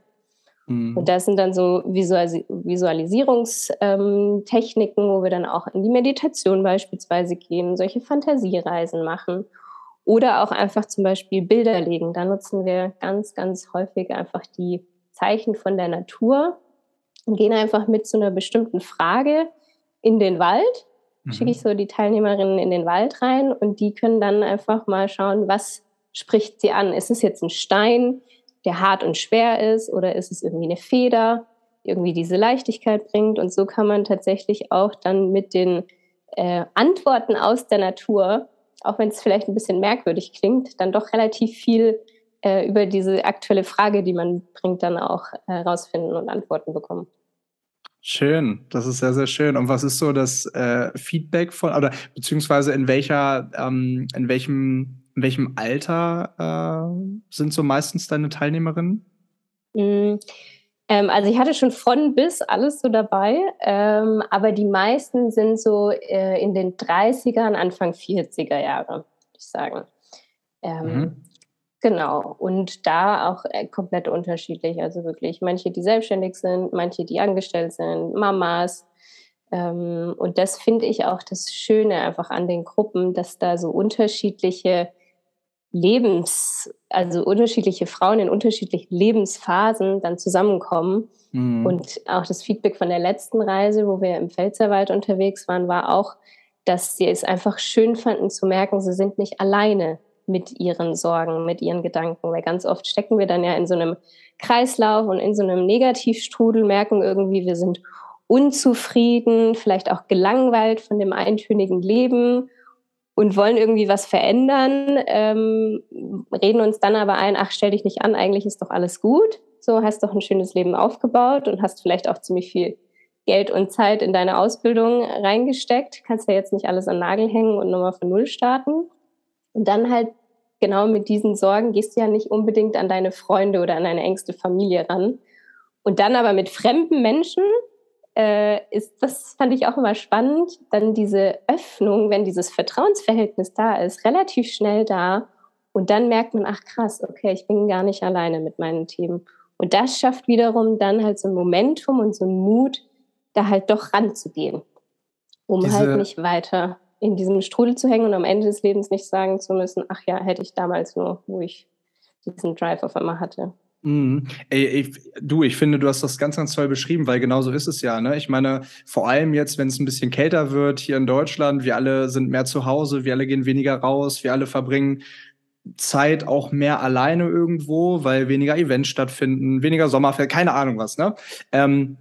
Mhm. Und das sind dann so Visualis Visualisierungstechniken, wo wir dann auch in die Meditation beispielsweise gehen, solche Fantasiereisen machen oder auch einfach zum Beispiel Bilder legen. Da nutzen wir ganz, ganz häufig einfach die Zeichen von der Natur und gehen einfach mit zu einer bestimmten Frage in den Wald. Mhm. Schicke ich so die Teilnehmerinnen in den Wald rein und die können dann einfach mal schauen, was spricht sie an. Ist es jetzt ein Stein, der hart und schwer ist oder ist es irgendwie eine Feder, die irgendwie diese Leichtigkeit bringt? Und so kann man tatsächlich auch dann mit den äh, Antworten aus der Natur, auch wenn es vielleicht ein bisschen merkwürdig klingt, dann doch relativ viel äh, über diese aktuelle Frage, die man bringt, dann auch herausfinden äh, und Antworten bekommen. Schön, das ist sehr, sehr schön. Und was ist so das äh, Feedback von, oder beziehungsweise in welcher, ähm, in welchem, in welchem Alter äh, sind so meistens deine Teilnehmerinnen? Mm, ähm, also ich hatte schon von bis alles so dabei, ähm, aber die meisten sind so äh, in den 30ern, Anfang 40er Jahre, würde ich sagen. Ähm, mhm. Genau, und da auch äh, komplett unterschiedlich. Also wirklich manche, die selbstständig sind, manche, die angestellt sind, Mamas. Ähm, und das finde ich auch das Schöne einfach an den Gruppen, dass da so unterschiedliche Lebens, also unterschiedliche Frauen in unterschiedlichen Lebensphasen dann zusammenkommen. Mhm. Und auch das Feedback von der letzten Reise, wo wir im Pfälzerwald unterwegs waren, war auch, dass sie es einfach schön fanden zu merken, sie sind nicht alleine mit ihren Sorgen, mit ihren Gedanken, weil ganz oft stecken wir dann ja in so einem Kreislauf und in so einem Negativstrudel, merken irgendwie, wir sind unzufrieden, vielleicht auch gelangweilt von dem eintönigen Leben und wollen irgendwie was verändern, ähm, reden uns dann aber ein, ach, stell dich nicht an, eigentlich ist doch alles gut, so hast doch ein schönes Leben aufgebaut und hast vielleicht auch ziemlich viel Geld und Zeit in deine Ausbildung reingesteckt, kannst ja jetzt nicht alles an Nagel hängen und nochmal von Null starten. Und dann halt genau mit diesen Sorgen gehst du ja nicht unbedingt an deine Freunde oder an deine engste Familie ran. Und dann aber mit fremden Menschen äh, ist, das fand ich auch immer spannend, dann diese Öffnung, wenn dieses Vertrauensverhältnis da ist, relativ schnell da. Und dann merkt man, ach krass, okay, ich bin gar nicht alleine mit meinen Themen. Und das schafft wiederum dann halt so ein Momentum und so ein Mut, da halt doch ranzugehen, um Diese halt nicht weiter in diesem Strudel zu hängen und am Ende des Lebens nicht sagen zu müssen, ach ja, hätte ich damals nur, wo ich diesen Drive auf einmal hatte. Mhm. Ey, ich, du, ich finde, du hast das ganz, ganz toll beschrieben, weil genau so ist es ja. Ne? Ich meine, vor allem jetzt, wenn es ein bisschen kälter wird hier in Deutschland, wir alle sind mehr zu Hause, wir alle gehen weniger raus, wir alle verbringen Zeit auch mehr alleine irgendwo, weil weniger Events stattfinden, weniger Sommerfeld, keine Ahnung was. Ne? Ähm,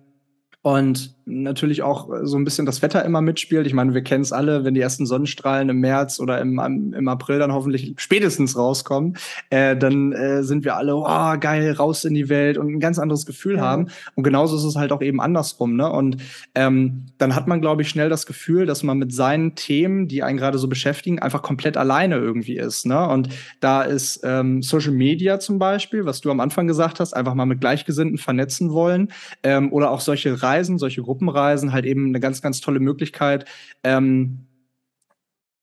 und natürlich auch so ein bisschen das Wetter immer mitspielt. Ich meine, wir kennen es alle, wenn die ersten Sonnenstrahlen im März oder im, im April dann hoffentlich spätestens rauskommen, äh, dann äh, sind wir alle, oh, geil, raus in die Welt und ein ganz anderes Gefühl ja. haben. Und genauso ist es halt auch eben andersrum. Ne? Und ähm, dann hat man, glaube ich, schnell das Gefühl, dass man mit seinen Themen, die einen gerade so beschäftigen, einfach komplett alleine irgendwie ist. Ne? Und da ist ähm, Social Media zum Beispiel, was du am Anfang gesagt hast, einfach mal mit Gleichgesinnten vernetzen wollen ähm, oder auch solche Reisen, solche Gruppenreisen halt eben eine ganz, ganz tolle Möglichkeit, ähm,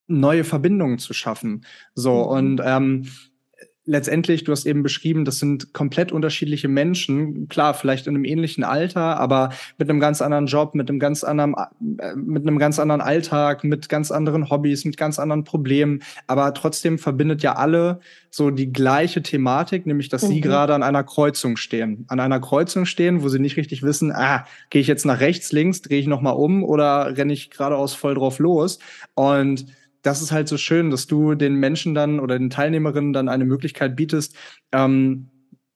neue Verbindungen zu schaffen. So, mhm. und ähm, letztendlich, du hast eben beschrieben, das sind komplett unterschiedliche Menschen, klar, vielleicht in einem ähnlichen Alter, aber mit einem ganz anderen Job, mit einem ganz anderen, äh, mit einem ganz anderen Alltag, mit ganz anderen Hobbys, mit ganz anderen Problemen. Aber trotzdem verbindet ja alle so die gleiche Thematik, nämlich, dass mhm. sie gerade an einer Kreuzung stehen. An einer Kreuzung stehen, wo sie nicht richtig wissen, ah, gehe ich jetzt nach rechts, links, drehe ich nochmal um oder renne ich geradeaus voll drauf los? Und das ist halt so schön, dass du den Menschen dann oder den Teilnehmerinnen dann eine Möglichkeit bietest, ähm,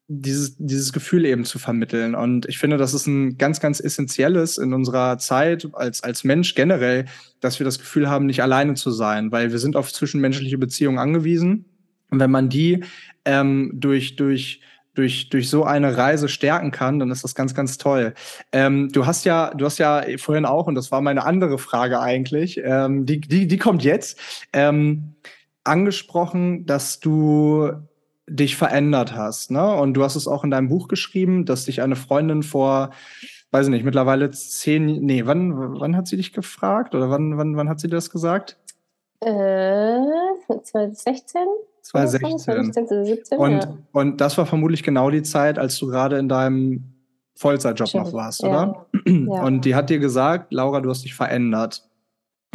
dieses, dieses Gefühl eben zu vermitteln. Und ich finde, das ist ein ganz, ganz essentielles in unserer Zeit als, als Mensch generell, dass wir das Gefühl haben, nicht alleine zu sein, weil wir sind auf zwischenmenschliche Beziehungen angewiesen. Und wenn man die ähm, durch, durch durch, durch so eine Reise stärken kann, dann ist das ganz, ganz toll. Ähm, du hast ja, du hast ja vorhin auch, und das war meine andere Frage eigentlich, ähm, die, die, die kommt jetzt, ähm, angesprochen, dass du dich verändert hast, ne? Und du hast es auch in deinem Buch geschrieben, dass dich eine Freundin vor, weiß ich nicht, mittlerweile zehn, nee, wann, wann hat sie dich gefragt oder wann, wann, wann hat sie das gesagt? Äh, 2016? 2016. 2017, und, ja. und das war vermutlich genau die Zeit, als du gerade in deinem Vollzeitjob Schön. noch warst, oder? Ja. Und die hat dir gesagt, Laura, du hast dich verändert.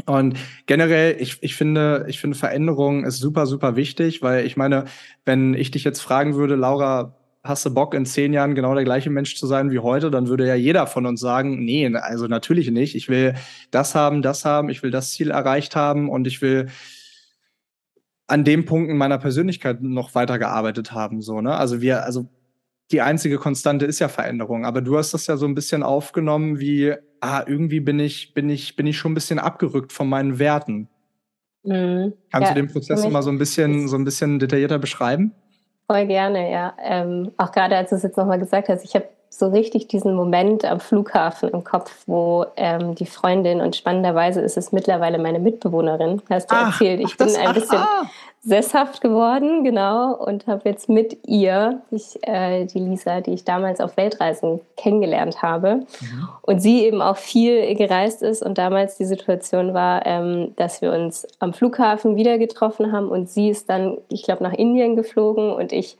Und generell, ich, ich finde, ich finde Veränderung ist super, super wichtig, weil ich meine, wenn ich dich jetzt fragen würde, Laura, hast du Bock, in zehn Jahren genau der gleiche Mensch zu sein wie heute, dann würde ja jeder von uns sagen, nee, also natürlich nicht. Ich will das haben, das haben, ich will das Ziel erreicht haben und ich will an dem Punkt in meiner Persönlichkeit noch weitergearbeitet haben. So, ne? Also wir, also die einzige Konstante ist ja Veränderung. Aber du hast das ja so ein bisschen aufgenommen wie, ah, irgendwie bin ich, bin ich, bin ich schon ein bisschen abgerückt von meinen Werten. Mhm. Kannst ja, du den Prozess mal so ein bisschen, so ein bisschen detaillierter beschreiben? Voll gerne, ja. Ähm, auch gerade als du es jetzt nochmal gesagt hast, ich habe so richtig diesen Moment am Flughafen im Kopf, wo ähm, die Freundin und spannenderweise ist es mittlerweile meine Mitbewohnerin, hast du ach, erzählt. Ich ach, bin ein ach, bisschen ah. sesshaft geworden, genau, und habe jetzt mit ihr, ich, äh, die Lisa, die ich damals auf Weltreisen kennengelernt habe, mhm. und sie eben auch viel gereist ist und damals die Situation war, ähm, dass wir uns am Flughafen wieder getroffen haben und sie ist dann, ich glaube, nach Indien geflogen und ich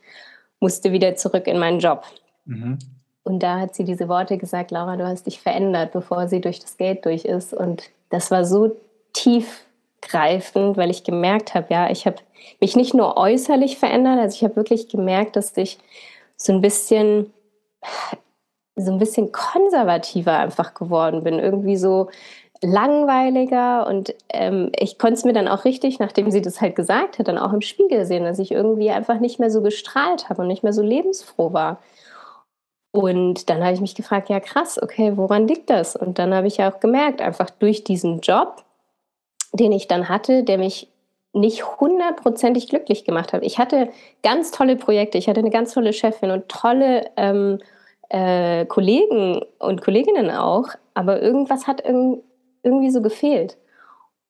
musste wieder zurück in meinen Job. Mhm. Und da hat sie diese Worte gesagt, Laura, du hast dich verändert, bevor sie durch das Gate durch ist. Und das war so tief tiefgreifend, weil ich gemerkt habe, ja, ich habe mich nicht nur äußerlich verändert, also ich habe wirklich gemerkt, dass ich so ein bisschen so ein bisschen konservativer einfach geworden bin, irgendwie so langweiliger und ähm, ich konnte es mir dann auch richtig, nachdem sie das halt gesagt hat, dann auch im Spiegel sehen, dass ich irgendwie einfach nicht mehr so gestrahlt habe und nicht mehr so lebensfroh war. Und dann habe ich mich gefragt, ja krass, okay, woran liegt das? Und dann habe ich ja auch gemerkt, einfach durch diesen Job, den ich dann hatte, der mich nicht hundertprozentig glücklich gemacht hat. Ich hatte ganz tolle Projekte, ich hatte eine ganz tolle Chefin und tolle ähm, äh, Kollegen und Kolleginnen auch, aber irgendwas hat irg irgendwie so gefehlt.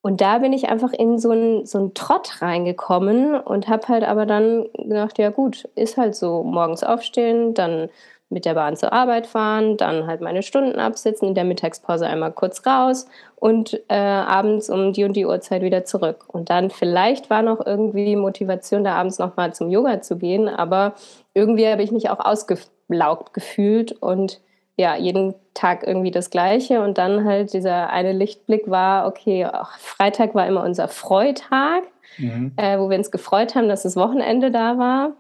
Und da bin ich einfach in so einen so Trott reingekommen und habe halt aber dann gedacht, ja gut, ist halt so, morgens aufstehen, dann mit der Bahn zur Arbeit fahren, dann halt meine Stunden absitzen, in der Mittagspause einmal kurz raus und äh, abends um die und die Uhrzeit wieder zurück. Und dann vielleicht war noch irgendwie Motivation, da abends nochmal zum Yoga zu gehen, aber irgendwie habe ich mich auch ausgelaugt gefühlt und ja, jeden Tag irgendwie das Gleiche. Und dann halt dieser eine Lichtblick war, okay, Freitag war immer unser Freitag, mhm. äh, wo wir uns gefreut haben, dass das Wochenende da war.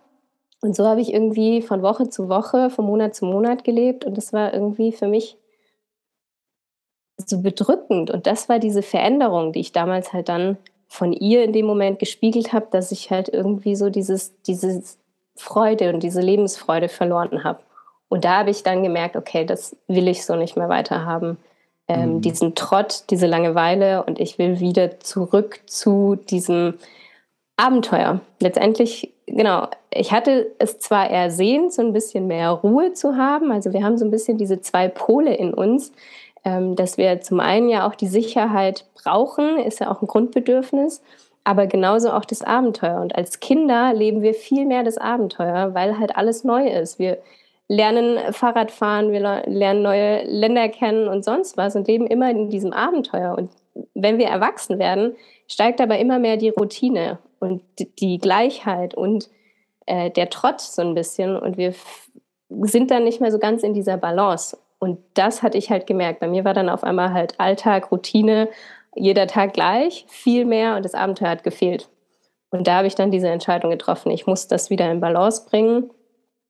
Und so habe ich irgendwie von Woche zu Woche, von Monat zu Monat gelebt. Und das war irgendwie für mich so bedrückend. Und das war diese Veränderung, die ich damals halt dann von ihr in dem Moment gespiegelt habe, dass ich halt irgendwie so dieses, dieses Freude und diese Lebensfreude verloren habe. Und da habe ich dann gemerkt, okay, das will ich so nicht mehr weiterhaben. Ähm, mhm. Diesen Trott, diese Langeweile und ich will wieder zurück zu diesem Abenteuer. Letztendlich, genau, ich hatte es zwar ersehnt, so ein bisschen mehr Ruhe zu haben. Also wir haben so ein bisschen diese zwei Pole in uns, ähm, dass wir zum einen ja auch die Sicherheit brauchen, ist ja auch ein Grundbedürfnis, aber genauso auch das Abenteuer. Und als Kinder leben wir viel mehr das Abenteuer, weil halt alles neu ist. Wir lernen Fahrrad fahren, wir lernen neue Länder kennen und sonst was und leben immer in diesem Abenteuer. Und wenn wir erwachsen werden, steigt aber immer mehr die Routine und die Gleichheit und äh, der Trott so ein bisschen und wir sind dann nicht mehr so ganz in dieser Balance. Und das hatte ich halt gemerkt. Bei mir war dann auf einmal halt Alltag, Routine, jeder Tag gleich, viel mehr und das Abenteuer hat gefehlt. Und da habe ich dann diese Entscheidung getroffen. Ich muss das wieder in Balance bringen,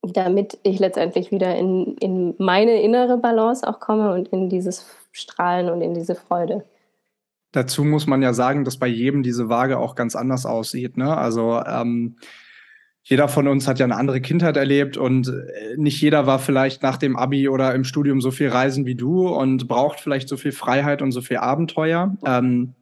damit ich letztendlich wieder in, in meine innere Balance auch komme und in dieses Strahlen und in diese Freude. Dazu muss man ja sagen, dass bei jedem diese Waage auch ganz anders aussieht. Ne? Also ähm, jeder von uns hat ja eine andere Kindheit erlebt und äh, nicht jeder war vielleicht nach dem Abi oder im Studium so viel reisen wie du und braucht vielleicht so viel Freiheit und so viel Abenteuer. Ähm,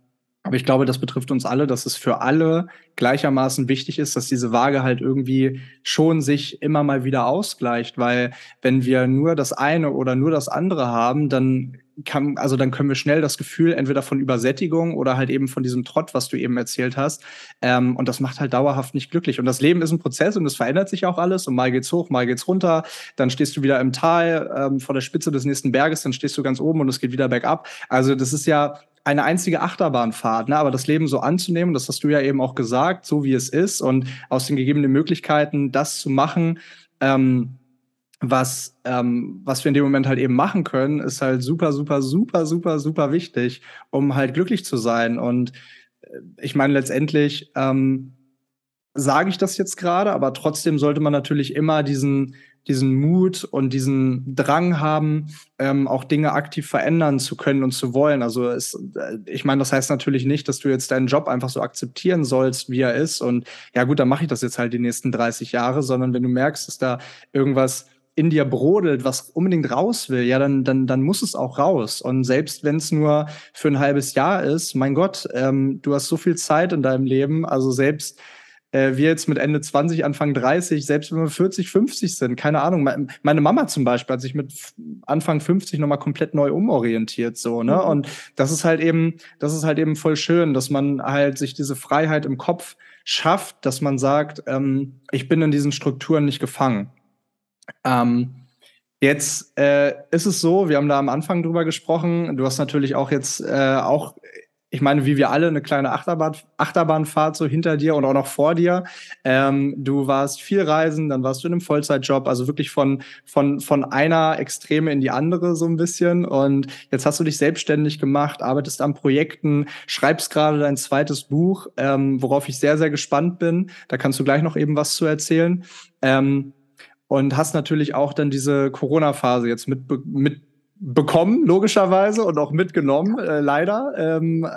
aber ich glaube, das betrifft uns alle, dass es für alle gleichermaßen wichtig ist, dass diese Waage halt irgendwie schon sich immer mal wieder ausgleicht, weil wenn wir nur das eine oder nur das andere haben, dann kann, also dann können wir schnell das Gefühl entweder von Übersättigung oder halt eben von diesem Trott, was du eben erzählt hast. Ähm, und das macht halt dauerhaft nicht glücklich. Und das Leben ist ein Prozess und es verändert sich auch alles. Und mal geht's hoch, mal geht's runter. Dann stehst du wieder im Tal ähm, vor der Spitze des nächsten Berges, dann stehst du ganz oben und es geht wieder bergab. Also das ist ja eine einzige Achterbahnfahrt, ne? aber das Leben so anzunehmen, das hast du ja eben auch gesagt, so wie es ist und aus den gegebenen Möglichkeiten das zu machen, ähm, was, ähm, was wir in dem Moment halt eben machen können, ist halt super, super, super, super, super wichtig, um halt glücklich zu sein. Und äh, ich meine, letztendlich ähm, sage ich das jetzt gerade, aber trotzdem sollte man natürlich immer diesen, diesen Mut und diesen Drang haben, ähm, auch Dinge aktiv verändern zu können und zu wollen. Also es, äh, ich meine, das heißt natürlich nicht, dass du jetzt deinen Job einfach so akzeptieren sollst, wie er ist. Und ja gut, dann mache ich das jetzt halt die nächsten 30 Jahre, sondern wenn du merkst, dass da irgendwas in dir brodelt, was unbedingt raus will, ja, dann, dann, dann muss es auch raus. Und selbst wenn es nur für ein halbes Jahr ist, mein Gott, ähm, du hast so viel Zeit in deinem Leben, also selbst äh, wir jetzt mit Ende 20, Anfang 30, selbst wenn wir 40, 50 sind, keine Ahnung. Meine Mama zum Beispiel hat sich mit Anfang 50 nochmal komplett neu umorientiert, so, ne? Mhm. Und das ist halt eben, das ist halt eben voll schön, dass man halt sich diese Freiheit im Kopf schafft, dass man sagt, ähm, ich bin in diesen Strukturen nicht gefangen. Ähm, jetzt äh, ist es so, wir haben da am Anfang drüber gesprochen. Du hast natürlich auch jetzt äh, auch ich meine, wie wir alle, eine kleine Achterbahn, Achterbahnfahrt so hinter dir und auch noch vor dir. Ähm, du warst viel reisen, dann warst du in einem Vollzeitjob, also wirklich von, von, von einer Extreme in die andere so ein bisschen. Und jetzt hast du dich selbstständig gemacht, arbeitest an Projekten, schreibst gerade dein zweites Buch, ähm, worauf ich sehr, sehr gespannt bin. Da kannst du gleich noch eben was zu erzählen. Ähm, und hast natürlich auch dann diese Corona-Phase jetzt mit, mit bekommen, logischerweise, und auch mitgenommen, äh, leider, ähm, äh,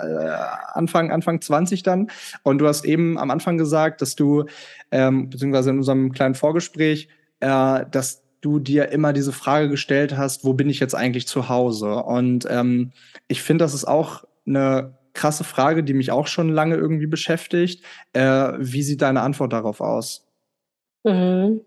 Anfang, Anfang 20 dann. Und du hast eben am Anfang gesagt, dass du, ähm, beziehungsweise in unserem kleinen Vorgespräch, äh, dass du dir immer diese Frage gestellt hast, wo bin ich jetzt eigentlich zu Hause? Und ähm, ich finde, das ist auch eine krasse Frage, die mich auch schon lange irgendwie beschäftigt. Äh, wie sieht deine Antwort darauf aus? Mhm.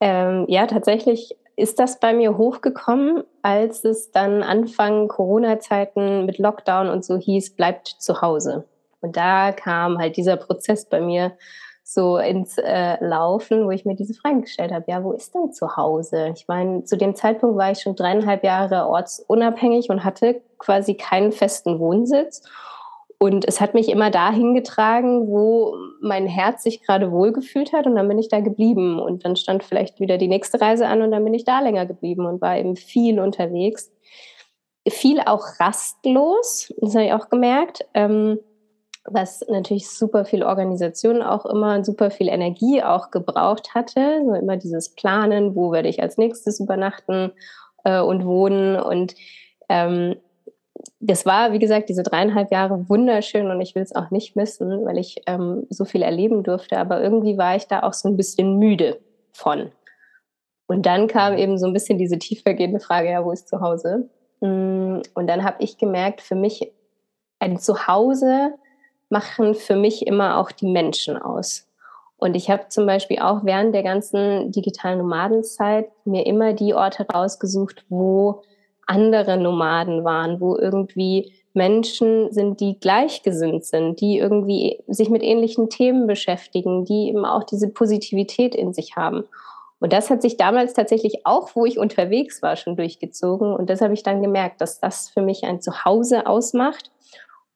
Ähm, ja, tatsächlich ist das bei mir hochgekommen, als es dann Anfang Corona-Zeiten mit Lockdown und so hieß, bleibt zu Hause. Und da kam halt dieser Prozess bei mir so ins äh, Laufen, wo ich mir diese Frage gestellt habe, ja, wo ist denn zu Hause? Ich meine, zu dem Zeitpunkt war ich schon dreieinhalb Jahre ortsunabhängig und hatte quasi keinen festen Wohnsitz. Und es hat mich immer dahin getragen, wo mein Herz sich gerade wohlgefühlt hat. Und dann bin ich da geblieben. Und dann stand vielleicht wieder die nächste Reise an und dann bin ich da länger geblieben und war eben viel unterwegs. Viel auch rastlos, das habe ich auch gemerkt. Ähm, was natürlich super viel Organisation auch immer super viel Energie auch gebraucht hatte. So immer dieses Planen, wo werde ich als nächstes übernachten äh, und wohnen. Und ähm, das war, wie gesagt, diese dreieinhalb Jahre wunderschön und ich will es auch nicht missen, weil ich ähm, so viel erleben durfte. Aber irgendwie war ich da auch so ein bisschen müde von. Und dann kam mhm. eben so ein bisschen diese tiefergehende Frage, ja, wo ist zu Hause? Mm, und dann habe ich gemerkt, für mich ein Zuhause machen für mich immer auch die Menschen aus. Und ich habe zum Beispiel auch während der ganzen digitalen Nomadenzeit mir immer die Orte rausgesucht, wo andere Nomaden waren, wo irgendwie Menschen sind, die gleichgesinnt sind, die irgendwie sich mit ähnlichen Themen beschäftigen, die eben auch diese Positivität in sich haben. Und das hat sich damals tatsächlich auch, wo ich unterwegs war, schon durchgezogen. Und das habe ich dann gemerkt, dass das für mich ein Zuhause ausmacht.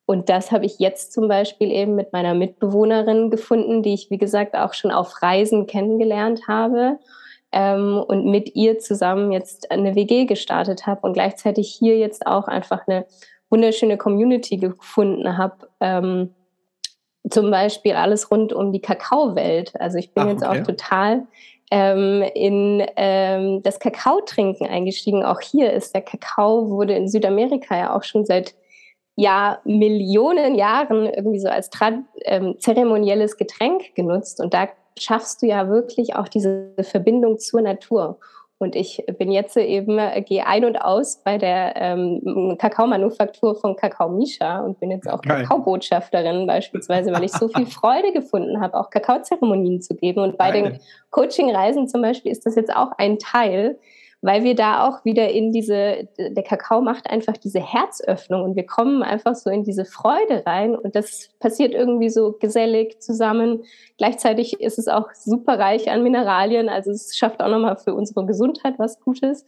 Und das habe ich jetzt zum Beispiel eben mit meiner Mitbewohnerin gefunden, die ich, wie gesagt, auch schon auf Reisen kennengelernt habe ähm, und mit ihr zusammen jetzt eine WG gestartet habe und gleichzeitig hier jetzt auch einfach eine wunderschöne Community gefunden habe. Ähm, zum Beispiel alles rund um die Kakaowelt. Also ich bin Ach, jetzt okay. auch total ähm, in ähm, das Kakaotrinken eingestiegen. Auch hier ist der Kakao, wurde in Südamerika ja auch schon seit ja, Millionen Jahren irgendwie so als ähm, zeremonielles Getränk genutzt. Und da schaffst du ja wirklich auch diese Verbindung zur Natur. Und ich bin jetzt eben, äh, gehe ein und aus bei der ähm, Kakaomanufaktur von Kakao Misha und bin jetzt auch Kakaobotschafterin beispielsweise, weil ich so viel <laughs> Freude gefunden habe, auch Kakaozeremonien zu geben. Und bei Geil. den Coachingreisen zum Beispiel ist das jetzt auch ein Teil, weil wir da auch wieder in diese, der Kakao macht einfach diese Herzöffnung und wir kommen einfach so in diese Freude rein und das passiert irgendwie so gesellig zusammen. Gleichzeitig ist es auch super reich an Mineralien, also es schafft auch nochmal für unsere Gesundheit was Gutes.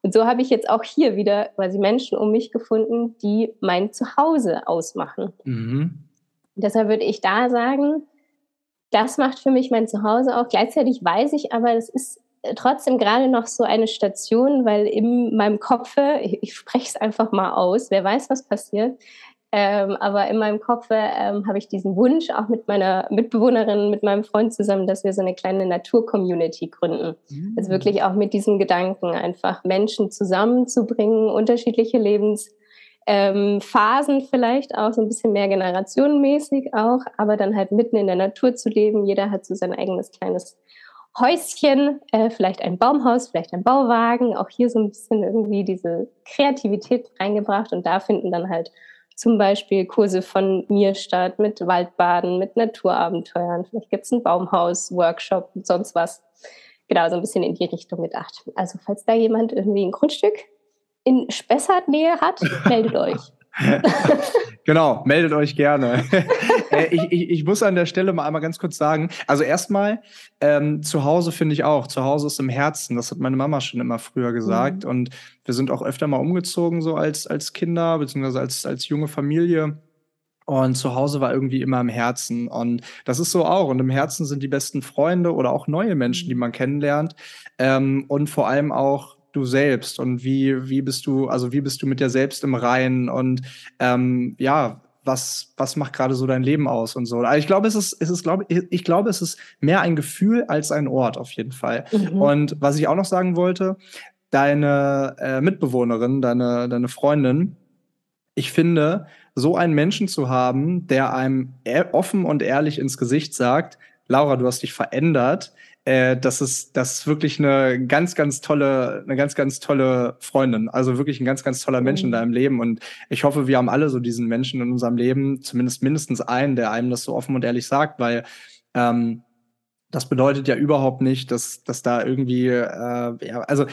Und so habe ich jetzt auch hier wieder quasi Menschen um mich gefunden, die mein Zuhause ausmachen. Mhm. Deshalb würde ich da sagen, das macht für mich mein Zuhause auch. Gleichzeitig weiß ich aber, das ist trotzdem gerade noch so eine Station, weil in meinem Kopf, ich, ich spreche es einfach mal aus, wer weiß, was passiert, ähm, aber in meinem Kopf ähm, habe ich diesen Wunsch, auch mit meiner Mitbewohnerin, mit meinem Freund zusammen, dass wir so eine kleine Natur-Community gründen. Mhm. Also wirklich auch mit diesem Gedanken, einfach Menschen zusammenzubringen, unterschiedliche Lebensphasen ähm, vielleicht auch, so ein bisschen mehr generationenmäßig auch, aber dann halt mitten in der Natur zu leben. Jeder hat so sein eigenes kleines Häuschen, äh, vielleicht ein Baumhaus, vielleicht ein Bauwagen, auch hier so ein bisschen irgendwie diese Kreativität reingebracht und da finden dann halt zum Beispiel Kurse von mir statt mit Waldbaden, mit Naturabenteuern. Vielleicht gibt es ein Baumhaus, Workshop und sonst was. Genau, so ein bisschen in die Richtung gedacht. Also falls da jemand irgendwie ein Grundstück in Spessart-Nähe hat, meldet euch. <laughs> genau, meldet euch gerne. <laughs> Äh, ich, ich, ich, muss an der Stelle mal einmal ganz kurz sagen, also erstmal, ähm, zu Hause finde ich auch, zu Hause ist im Herzen, das hat meine Mama schon immer früher gesagt mhm. und wir sind auch öfter mal umgezogen so als, als Kinder, beziehungsweise als, als junge Familie Und zu Hause war irgendwie immer im Herzen. Und das ist so auch. Und im Herzen sind die besten Freunde oder auch neue Menschen, die man kennenlernt. Ähm, und vor allem auch du selbst. Und wie, wie bist du, also wie bist du mit dir selbst im Reinen? Und ähm, ja, was, was macht gerade so dein Leben aus und so. Also ich glaube, es ist, es ist, glaube ich, glaube, es ist mehr ein Gefühl als ein Ort auf jeden Fall. Mhm. Und was ich auch noch sagen wollte, deine äh, Mitbewohnerin, deine, deine Freundin, ich finde, so einen Menschen zu haben, der einem e-, offen und ehrlich ins Gesicht sagt, Laura, du hast dich verändert, äh, das ist das ist wirklich eine ganz ganz tolle eine ganz ganz tolle Freundin. Also wirklich ein ganz ganz toller Mensch in mhm. deinem Leben. Und ich hoffe wir haben alle so diesen Menschen in unserem Leben zumindest mindestens einen der einem das so offen und ehrlich sagt weil ähm, das bedeutet ja überhaupt nicht dass dass da irgendwie äh, ja, also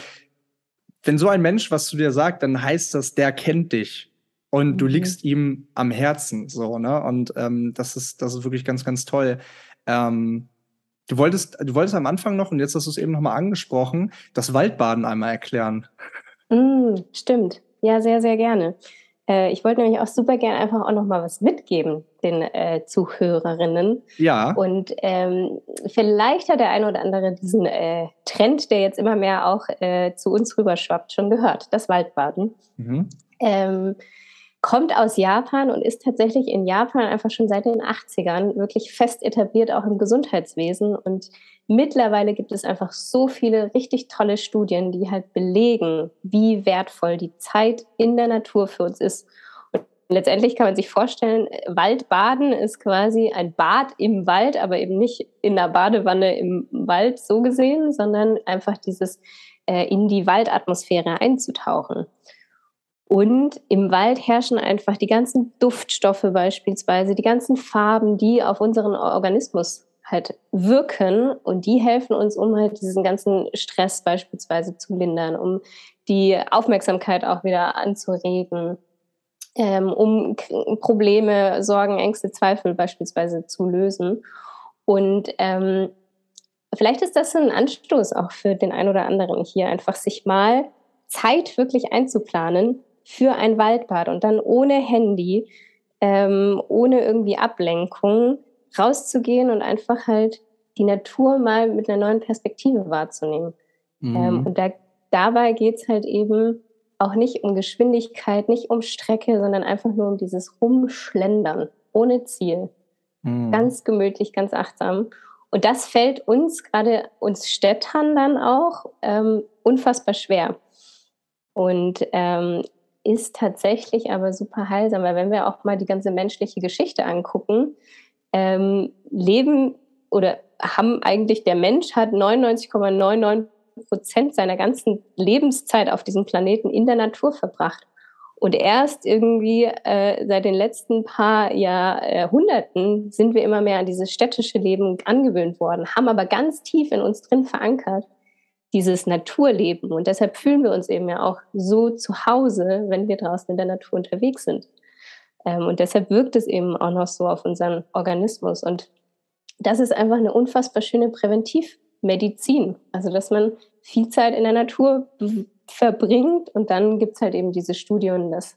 wenn so ein Mensch was zu dir sagt dann heißt das der kennt dich. Und du mhm. liegst ihm am Herzen so ne? Und ähm, das ist das ist wirklich ganz ganz toll. Ähm, Du wolltest, du wolltest am Anfang noch, und jetzt hast du es eben nochmal angesprochen, das Waldbaden einmal erklären. Mm, stimmt. Ja, sehr, sehr gerne. Äh, ich wollte nämlich auch super gerne einfach auch nochmal was mitgeben den äh, Zuhörerinnen. Ja. Und ähm, vielleicht hat der eine oder andere diesen äh, Trend, der jetzt immer mehr auch äh, zu uns rüberschwappt, schon gehört, das Waldbaden. Mhm. Ähm, kommt aus Japan und ist tatsächlich in Japan einfach schon seit den 80ern wirklich fest etabliert, auch im Gesundheitswesen. Und mittlerweile gibt es einfach so viele richtig tolle Studien, die halt belegen, wie wertvoll die Zeit in der Natur für uns ist. Und letztendlich kann man sich vorstellen, Waldbaden ist quasi ein Bad im Wald, aber eben nicht in der Badewanne im Wald so gesehen, sondern einfach dieses äh, in die Waldatmosphäre einzutauchen. Und im Wald herrschen einfach die ganzen Duftstoffe beispielsweise, die ganzen Farben, die auf unseren Organismus halt wirken und die helfen uns, um halt diesen ganzen Stress beispielsweise zu lindern, um die Aufmerksamkeit auch wieder anzuregen, ähm, um Probleme, Sorgen, Ängste, Zweifel beispielsweise zu lösen. Und ähm, vielleicht ist das ein Anstoß auch für den einen oder anderen hier, einfach sich mal Zeit wirklich einzuplanen, für ein Waldbad und dann ohne Handy, ähm, ohne irgendwie Ablenkung rauszugehen und einfach halt die Natur mal mit einer neuen Perspektive wahrzunehmen. Mhm. Ähm, und da, dabei geht es halt eben auch nicht um Geschwindigkeit, nicht um Strecke, sondern einfach nur um dieses Rumschlendern ohne Ziel. Mhm. Ganz gemütlich, ganz achtsam. Und das fällt uns, gerade uns Städtern dann auch, ähm, unfassbar schwer. Und ähm, ist tatsächlich aber super heilsam, weil wenn wir auch mal die ganze menschliche Geschichte angucken, ähm, leben oder haben eigentlich der Mensch hat 99,99 Prozent seiner ganzen Lebenszeit auf diesem Planeten in der Natur verbracht. Und erst irgendwie äh, seit den letzten paar Jahrhunderten sind wir immer mehr an dieses städtische Leben angewöhnt worden, haben aber ganz tief in uns drin verankert, dieses Naturleben. Und deshalb fühlen wir uns eben ja auch so zu Hause, wenn wir draußen in der Natur unterwegs sind. Ähm, und deshalb wirkt es eben auch noch so auf unseren Organismus. Und das ist einfach eine unfassbar schöne Präventivmedizin. Also, dass man viel Zeit in der Natur verbringt und dann gibt es halt eben diese Studien, dass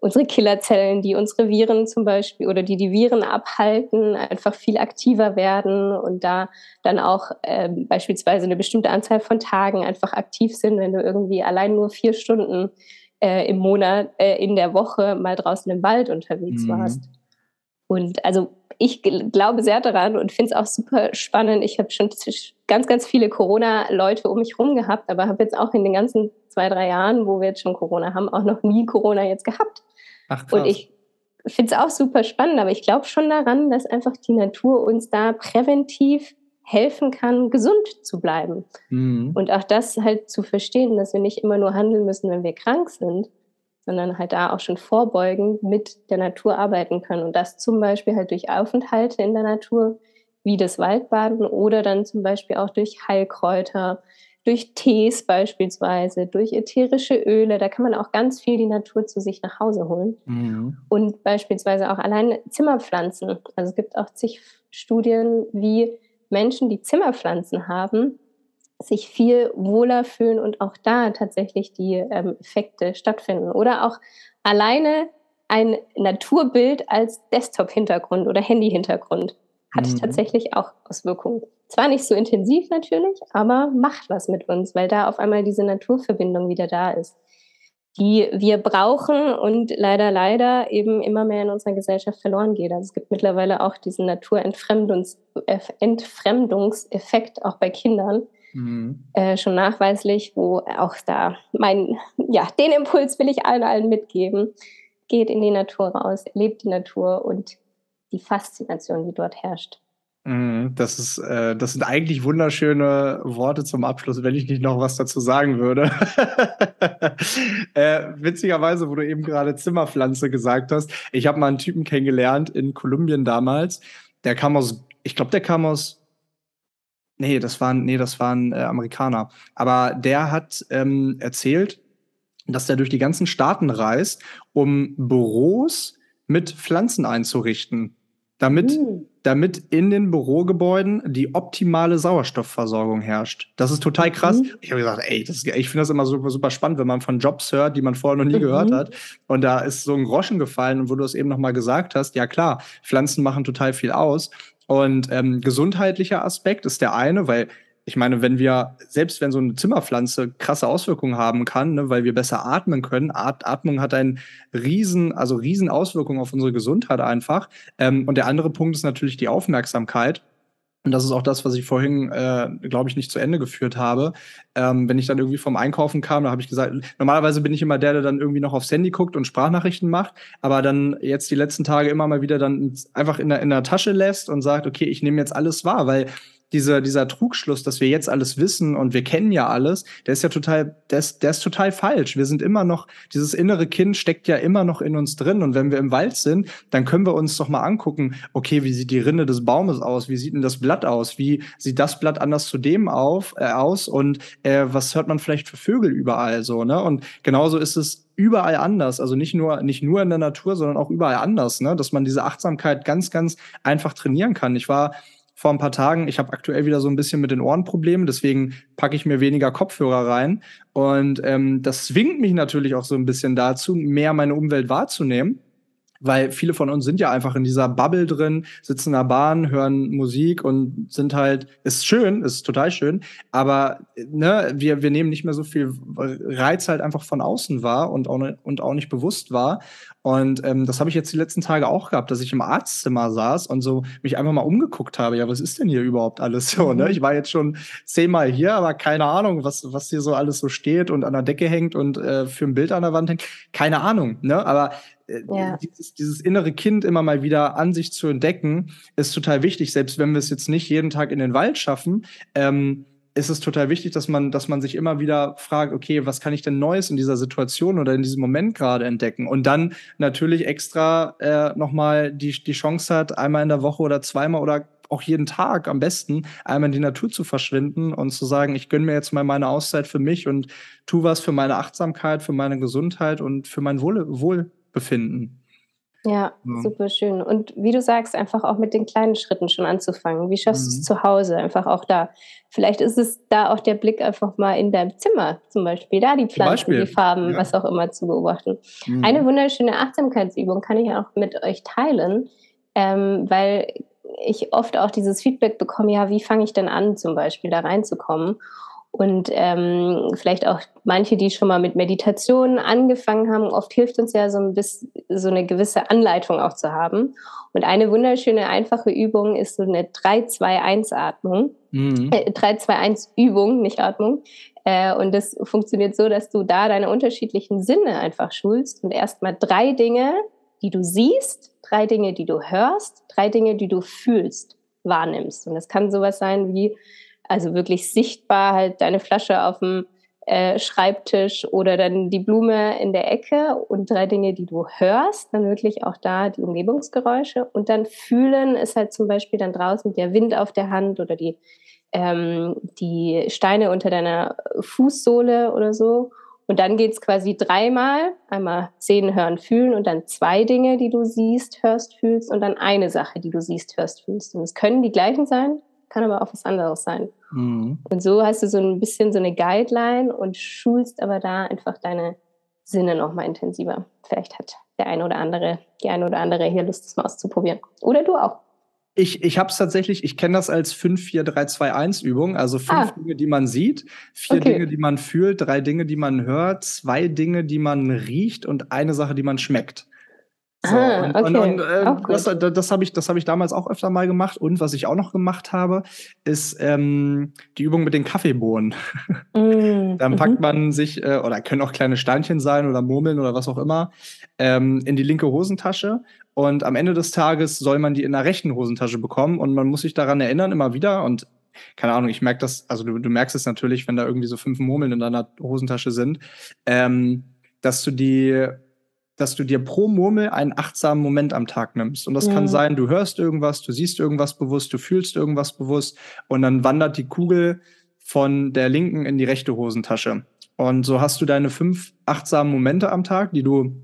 unsere Killerzellen, die unsere Viren zum Beispiel oder die die Viren abhalten, einfach viel aktiver werden und da dann auch äh, beispielsweise eine bestimmte Anzahl von Tagen einfach aktiv sind, wenn du irgendwie allein nur vier Stunden äh, im Monat, äh, in der Woche mal draußen im Wald unterwegs mhm. warst. Und also ich glaube sehr daran und finde es auch super spannend. Ich habe schon ganz, ganz viele Corona-Leute um mich herum gehabt, aber habe jetzt auch in den ganzen zwei, drei Jahren, wo wir jetzt schon Corona haben, auch noch nie Corona jetzt gehabt. Ach, krass. Und ich finde es auch super spannend, aber ich glaube schon daran, dass einfach die Natur uns da präventiv helfen kann, gesund zu bleiben. Mhm. Und auch das halt zu verstehen, dass wir nicht immer nur handeln müssen, wenn wir krank sind, sondern halt da auch schon vorbeugend mit der Natur arbeiten können. Und das zum Beispiel halt durch Aufenthalte in der Natur, wie das Waldbaden oder dann zum Beispiel auch durch Heilkräuter, durch Tees beispielsweise, durch ätherische Öle. Da kann man auch ganz viel die Natur zu sich nach Hause holen. Mhm. Und beispielsweise auch allein Zimmerpflanzen. Also es gibt auch zig Studien, wie Menschen, die Zimmerpflanzen haben, sich viel wohler fühlen und auch da tatsächlich die ähm, Effekte stattfinden. Oder auch alleine ein Naturbild als Desktop-Hintergrund oder Handy-Hintergrund. Hat mhm. tatsächlich auch Auswirkungen. Zwar nicht so intensiv natürlich, aber macht was mit uns, weil da auf einmal diese Naturverbindung wieder da ist, die wir brauchen und leider, leider eben immer mehr in unserer Gesellschaft verloren geht. Also es gibt mittlerweile auch diesen Naturentfremdungseffekt auch bei Kindern. Mhm. Äh, schon nachweislich, wo auch da mein, ja, den Impuls will ich allen, allen mitgeben. Geht in die Natur raus, erlebt die Natur und die Faszination, die dort herrscht. Mhm, das, ist, äh, das sind eigentlich wunderschöne Worte zum Abschluss, wenn ich nicht noch was dazu sagen würde. <laughs> äh, witzigerweise, wo du eben gerade Zimmerpflanze gesagt hast, ich habe mal einen Typen kennengelernt in Kolumbien damals. Der kam aus, ich glaube, der kam aus, nee, das waren, nee, das waren äh, Amerikaner. Aber der hat ähm, erzählt, dass der durch die ganzen Staaten reist, um Büros mit Pflanzen einzurichten damit, mhm. damit in den Bürogebäuden die optimale Sauerstoffversorgung herrscht. Das ist total krass. Mhm. Ich habe gesagt, ey, das ich finde das immer super, super spannend, wenn man von Jobs hört, die man vorher noch nie mhm. gehört hat. Und da ist so ein Groschen gefallen und wo du es eben noch mal gesagt hast, ja klar, Pflanzen machen total viel aus. Und ähm, gesundheitlicher Aspekt ist der eine, weil ich meine, wenn wir, selbst wenn so eine Zimmerpflanze krasse Auswirkungen haben kann, ne, weil wir besser atmen können, At Atmung hat einen riesen, also riesen Auswirkungen auf unsere Gesundheit einfach. Ähm, und der andere Punkt ist natürlich die Aufmerksamkeit. Und das ist auch das, was ich vorhin, äh, glaube ich, nicht zu Ende geführt habe. Ähm, wenn ich dann irgendwie vom Einkaufen kam, da habe ich gesagt, normalerweise bin ich immer der, der dann irgendwie noch aufs Handy guckt und Sprachnachrichten macht, aber dann jetzt die letzten Tage immer mal wieder dann einfach in der, in der Tasche lässt und sagt, okay, ich nehme jetzt alles wahr, weil dieser, dieser Trugschluss, dass wir jetzt alles wissen und wir kennen ja alles, der ist ja total, der ist, der ist total falsch. Wir sind immer noch, dieses innere Kind steckt ja immer noch in uns drin. Und wenn wir im Wald sind, dann können wir uns doch mal angucken, okay, wie sieht die Rinde des Baumes aus? Wie sieht denn das Blatt aus? Wie sieht das Blatt anders zu dem auf, äh, aus? Und äh, was hört man vielleicht für Vögel überall so, ne? Und genauso ist es überall anders. Also nicht nur, nicht nur in der Natur, sondern auch überall anders, ne? Dass man diese Achtsamkeit ganz, ganz einfach trainieren kann. Ich war vor ein paar Tagen. Ich habe aktuell wieder so ein bisschen mit den Ohren Probleme, deswegen packe ich mir weniger Kopfhörer rein. Und ähm, das zwingt mich natürlich auch so ein bisschen dazu, mehr meine Umwelt wahrzunehmen weil viele von uns sind ja einfach in dieser Bubble drin, sitzen in der Bahn, hören Musik und sind halt, ist schön, ist total schön, aber ne, wir, wir nehmen nicht mehr so viel Reiz halt einfach von außen wahr und auch, ne, und auch nicht bewusst wahr. Und ähm, das habe ich jetzt die letzten Tage auch gehabt, dass ich im Arztzimmer saß und so mich einfach mal umgeguckt habe. Ja, was ist denn hier überhaupt alles so? Ne? Mhm. Ich war jetzt schon zehnmal hier, aber keine Ahnung, was, was hier so alles so steht und an der Decke hängt und äh, für ein Bild an der Wand hängt. Keine Ahnung. Ne? Aber ja. dieses, dieses innere Kind immer mal wieder an sich zu entdecken, ist total wichtig. Selbst wenn wir es jetzt nicht jeden Tag in den Wald schaffen, ähm, ist es total wichtig, dass man, dass man sich immer wieder fragt, okay, was kann ich denn Neues in dieser Situation oder in diesem Moment gerade entdecken? Und dann natürlich extra äh, nochmal die, die Chance hat, einmal in der Woche oder zweimal oder auch jeden Tag am besten einmal in die Natur zu verschwinden und zu sagen, ich gönne mir jetzt mal meine Auszeit für mich und tu was für meine Achtsamkeit, für meine Gesundheit und für mein Wohl, Wohl befinden. Ja, ja, super schön. Und wie du sagst, einfach auch mit den kleinen Schritten schon anzufangen. Wie schaffst mhm. du es zu Hause? Einfach auch da. Vielleicht ist es da auch der Blick einfach mal in deinem Zimmer zum Beispiel, da die Pflanzen, die Farben, ja. was auch immer zu beobachten. Mhm. Eine wunderschöne Achtsamkeitsübung kann ich auch mit euch teilen, ähm, weil ich oft auch dieses Feedback bekomme, ja, wie fange ich denn an, zum Beispiel da reinzukommen? Und ähm, vielleicht auch manche, die schon mal mit Meditation angefangen haben, oft hilft uns ja so ein bisschen so eine gewisse Anleitung auch zu haben. Und eine wunderschöne, einfache Übung ist so eine 3-2-1-Atmung. Mhm. Äh, 3-2-1-Übung, nicht Atmung. Äh, und das funktioniert so, dass du da deine unterschiedlichen Sinne einfach schulst und erstmal drei Dinge, die du siehst, drei Dinge, die du hörst, drei Dinge, die du fühlst, wahrnimmst. Und das kann sowas sein wie, also wirklich sichtbar halt deine Flasche auf dem äh, Schreibtisch oder dann die Blume in der Ecke und drei Dinge, die du hörst, dann wirklich auch da die Umgebungsgeräusche und dann fühlen ist halt zum Beispiel dann draußen der Wind auf der Hand oder die, ähm, die Steine unter deiner Fußsohle oder so. Und dann geht's quasi dreimal, einmal sehen, hören, fühlen und dann zwei Dinge, die du siehst, hörst, fühlst und dann eine Sache, die du siehst, hörst, fühlst. Und es können die gleichen sein, kann aber auch was anderes sein. Mhm. Und so hast du so ein bisschen so eine Guideline und schulst aber da einfach deine Sinne nochmal intensiver. Vielleicht hat der eine oder andere, die eine oder andere hier Lust, das mal auszuprobieren. Oder du auch. Ich, ich habe es tatsächlich, ich kenne das als 5-4-3-2-1-Übung, also fünf ah. Dinge, die man sieht, vier okay. Dinge, die man fühlt, drei Dinge, die man hört, zwei Dinge, die man riecht und eine Sache, die man schmeckt. So, ah, und, okay. und, und äh, das, das habe ich, hab ich damals auch öfter mal gemacht. Und was ich auch noch gemacht habe, ist ähm, die Übung mit den Kaffeebohnen. Mm, <laughs> Dann packt mhm. man sich, äh, oder können auch kleine Steinchen sein oder Murmeln oder was auch immer, ähm, in die linke Hosentasche. Und am Ende des Tages soll man die in der rechten Hosentasche bekommen. Und man muss sich daran erinnern, immer wieder. Und keine Ahnung, ich merke das, also du, du merkst es natürlich, wenn da irgendwie so fünf Murmeln in deiner Hosentasche sind, ähm, dass du die dass du dir pro Murmel einen achtsamen Moment am Tag nimmst. Und das ja. kann sein, du hörst irgendwas, du siehst irgendwas bewusst, du fühlst irgendwas bewusst und dann wandert die Kugel von der linken in die rechte Hosentasche. Und so hast du deine fünf achtsamen Momente am Tag, die du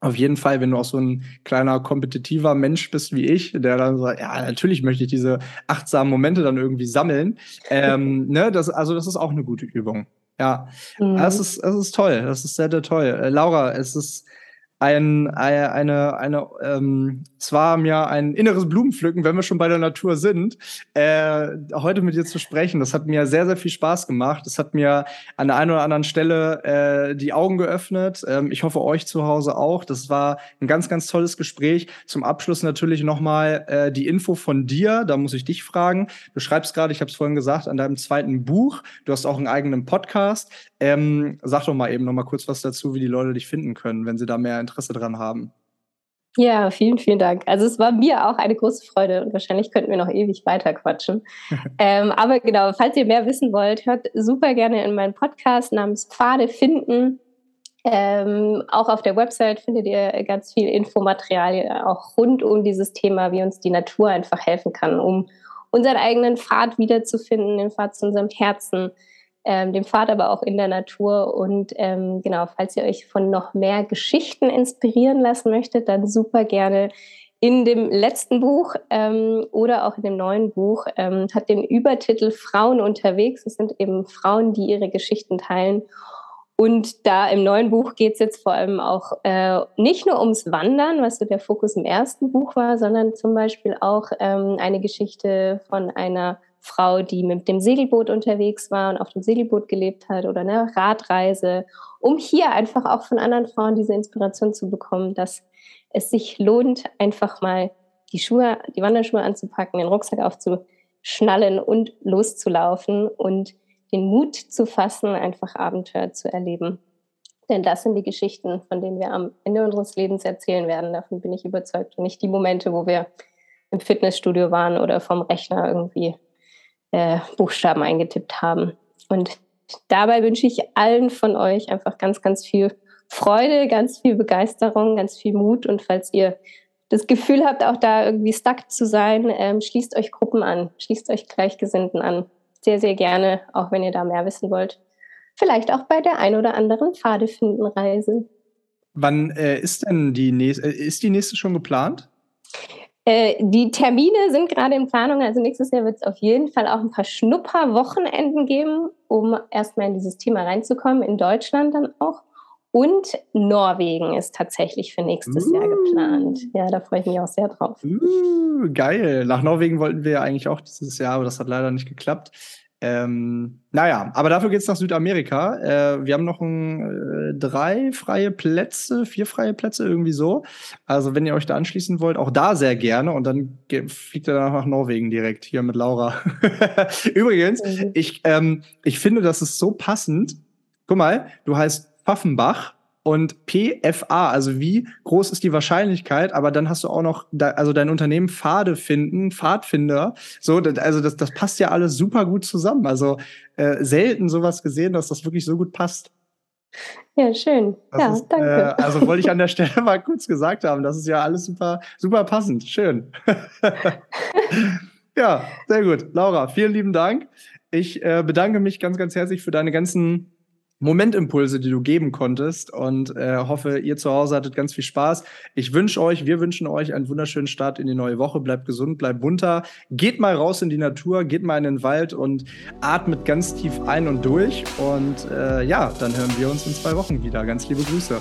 auf jeden Fall, wenn du auch so ein kleiner kompetitiver Mensch bist wie ich, der dann sagt, ja, natürlich möchte ich diese achtsamen Momente dann irgendwie sammeln. Ähm, <laughs> ne, das, also das ist auch eine gute Übung. Ja, mhm. das ist, das ist toll. Das ist sehr, sehr toll. Äh, Laura, es ist ein, eine, eine, ähm, es war mir ein inneres Blumenpflücken, wenn wir schon bei der Natur sind, äh, heute mit dir zu sprechen. Das hat mir sehr, sehr viel Spaß gemacht. Das hat mir an der einen oder anderen Stelle äh, die Augen geöffnet. Ähm, ich hoffe, euch zu Hause auch. Das war ein ganz, ganz tolles Gespräch. Zum Abschluss natürlich nochmal äh, die Info von dir. Da muss ich dich fragen. Du schreibst gerade, ich habe es vorhin gesagt, an deinem zweiten Buch. Du hast auch einen eigenen Podcast. Ähm, sag doch mal eben noch mal kurz was dazu, wie die Leute dich finden können, wenn sie da mehr Interesse dran haben. Ja, vielen, vielen Dank. Also es war mir auch eine große Freude und wahrscheinlich könnten wir noch ewig weiter quatschen. <laughs> ähm, aber genau, falls ihr mehr wissen wollt, hört super gerne in meinen Podcast namens Pfade finden. Ähm, auch auf der Website findet ihr ganz viel Infomaterial, auch rund um dieses Thema, wie uns die Natur einfach helfen kann, um unseren eigenen Pfad wiederzufinden, den Pfad zu unserem Herzen, ähm, dem Pfad aber auch in der Natur. Und ähm, genau, falls ihr euch von noch mehr Geschichten inspirieren lassen möchtet, dann super gerne in dem letzten Buch ähm, oder auch in dem neuen Buch ähm, hat den Übertitel Frauen unterwegs. Es sind eben Frauen, die ihre Geschichten teilen. Und da im neuen Buch geht es jetzt vor allem auch äh, nicht nur ums Wandern, was so der Fokus im ersten Buch war, sondern zum Beispiel auch ähm, eine Geschichte von einer Frau, die mit dem Segelboot unterwegs war und auf dem Segelboot gelebt hat oder eine Radreise, um hier einfach auch von anderen Frauen diese Inspiration zu bekommen, dass es sich lohnt, einfach mal die Schuhe, die Wanderschuhe anzupacken, den Rucksack aufzuschnallen und loszulaufen und den Mut zu fassen, einfach Abenteuer zu erleben. Denn das sind die Geschichten, von denen wir am Ende unseres Lebens erzählen werden. Davon bin ich überzeugt. Und nicht die Momente, wo wir im Fitnessstudio waren oder vom Rechner irgendwie äh, Buchstaben eingetippt haben. Und dabei wünsche ich allen von euch einfach ganz, ganz viel Freude, ganz viel Begeisterung, ganz viel Mut. Und falls ihr das Gefühl habt, auch da irgendwie stuck zu sein, ähm, schließt euch Gruppen an, schließt euch Gleichgesinnten an. Sehr, sehr gerne, auch wenn ihr da mehr wissen wollt. Vielleicht auch bei der ein oder anderen Pfadefindenreise. Wann äh, ist denn die nächste, äh, ist die nächste schon geplant? Äh, die Termine sind gerade in Planung. Also nächstes Jahr wird es auf jeden Fall auch ein paar Schnupperwochenenden geben, um erstmal in dieses Thema reinzukommen, in Deutschland dann auch. Und Norwegen ist tatsächlich für nächstes uh. Jahr geplant. Ja, da freue ich mich auch sehr drauf. Uh, geil. Nach Norwegen wollten wir ja eigentlich auch dieses Jahr, aber das hat leider nicht geklappt. Ähm, naja, aber dafür geht's nach Südamerika. Äh, wir haben noch ein, äh, drei freie Plätze, vier freie Plätze, irgendwie so. Also wenn ihr euch da anschließen wollt, auch da sehr gerne. Und dann fliegt ihr danach nach Norwegen direkt, hier mit Laura. <laughs> Übrigens, ich, ähm, ich finde, das ist so passend. Guck mal, du heißt Pfaffenbach und PFA, also wie groß ist die Wahrscheinlichkeit, aber dann hast du auch noch, da, also dein Unternehmen Pfade finden, Pfadfinder, so, also das, das passt ja alles super gut zusammen. Also äh, selten sowas gesehen, dass das wirklich so gut passt. Ja, schön. Das ja, ist, danke. Äh, <laughs> also wollte ich an der Stelle mal kurz gesagt haben, das ist ja alles super, super passend. Schön. <laughs> ja, sehr gut. Laura, vielen lieben Dank. Ich äh, bedanke mich ganz, ganz herzlich für deine ganzen Momentimpulse, die du geben konntest und äh, hoffe, ihr zu Hause hattet ganz viel Spaß. Ich wünsche euch, wir wünschen euch einen wunderschönen Start in die neue Woche. Bleibt gesund, bleibt bunter. Geht mal raus in die Natur, geht mal in den Wald und atmet ganz tief ein und durch. Und äh, ja, dann hören wir uns in zwei Wochen wieder. Ganz liebe Grüße.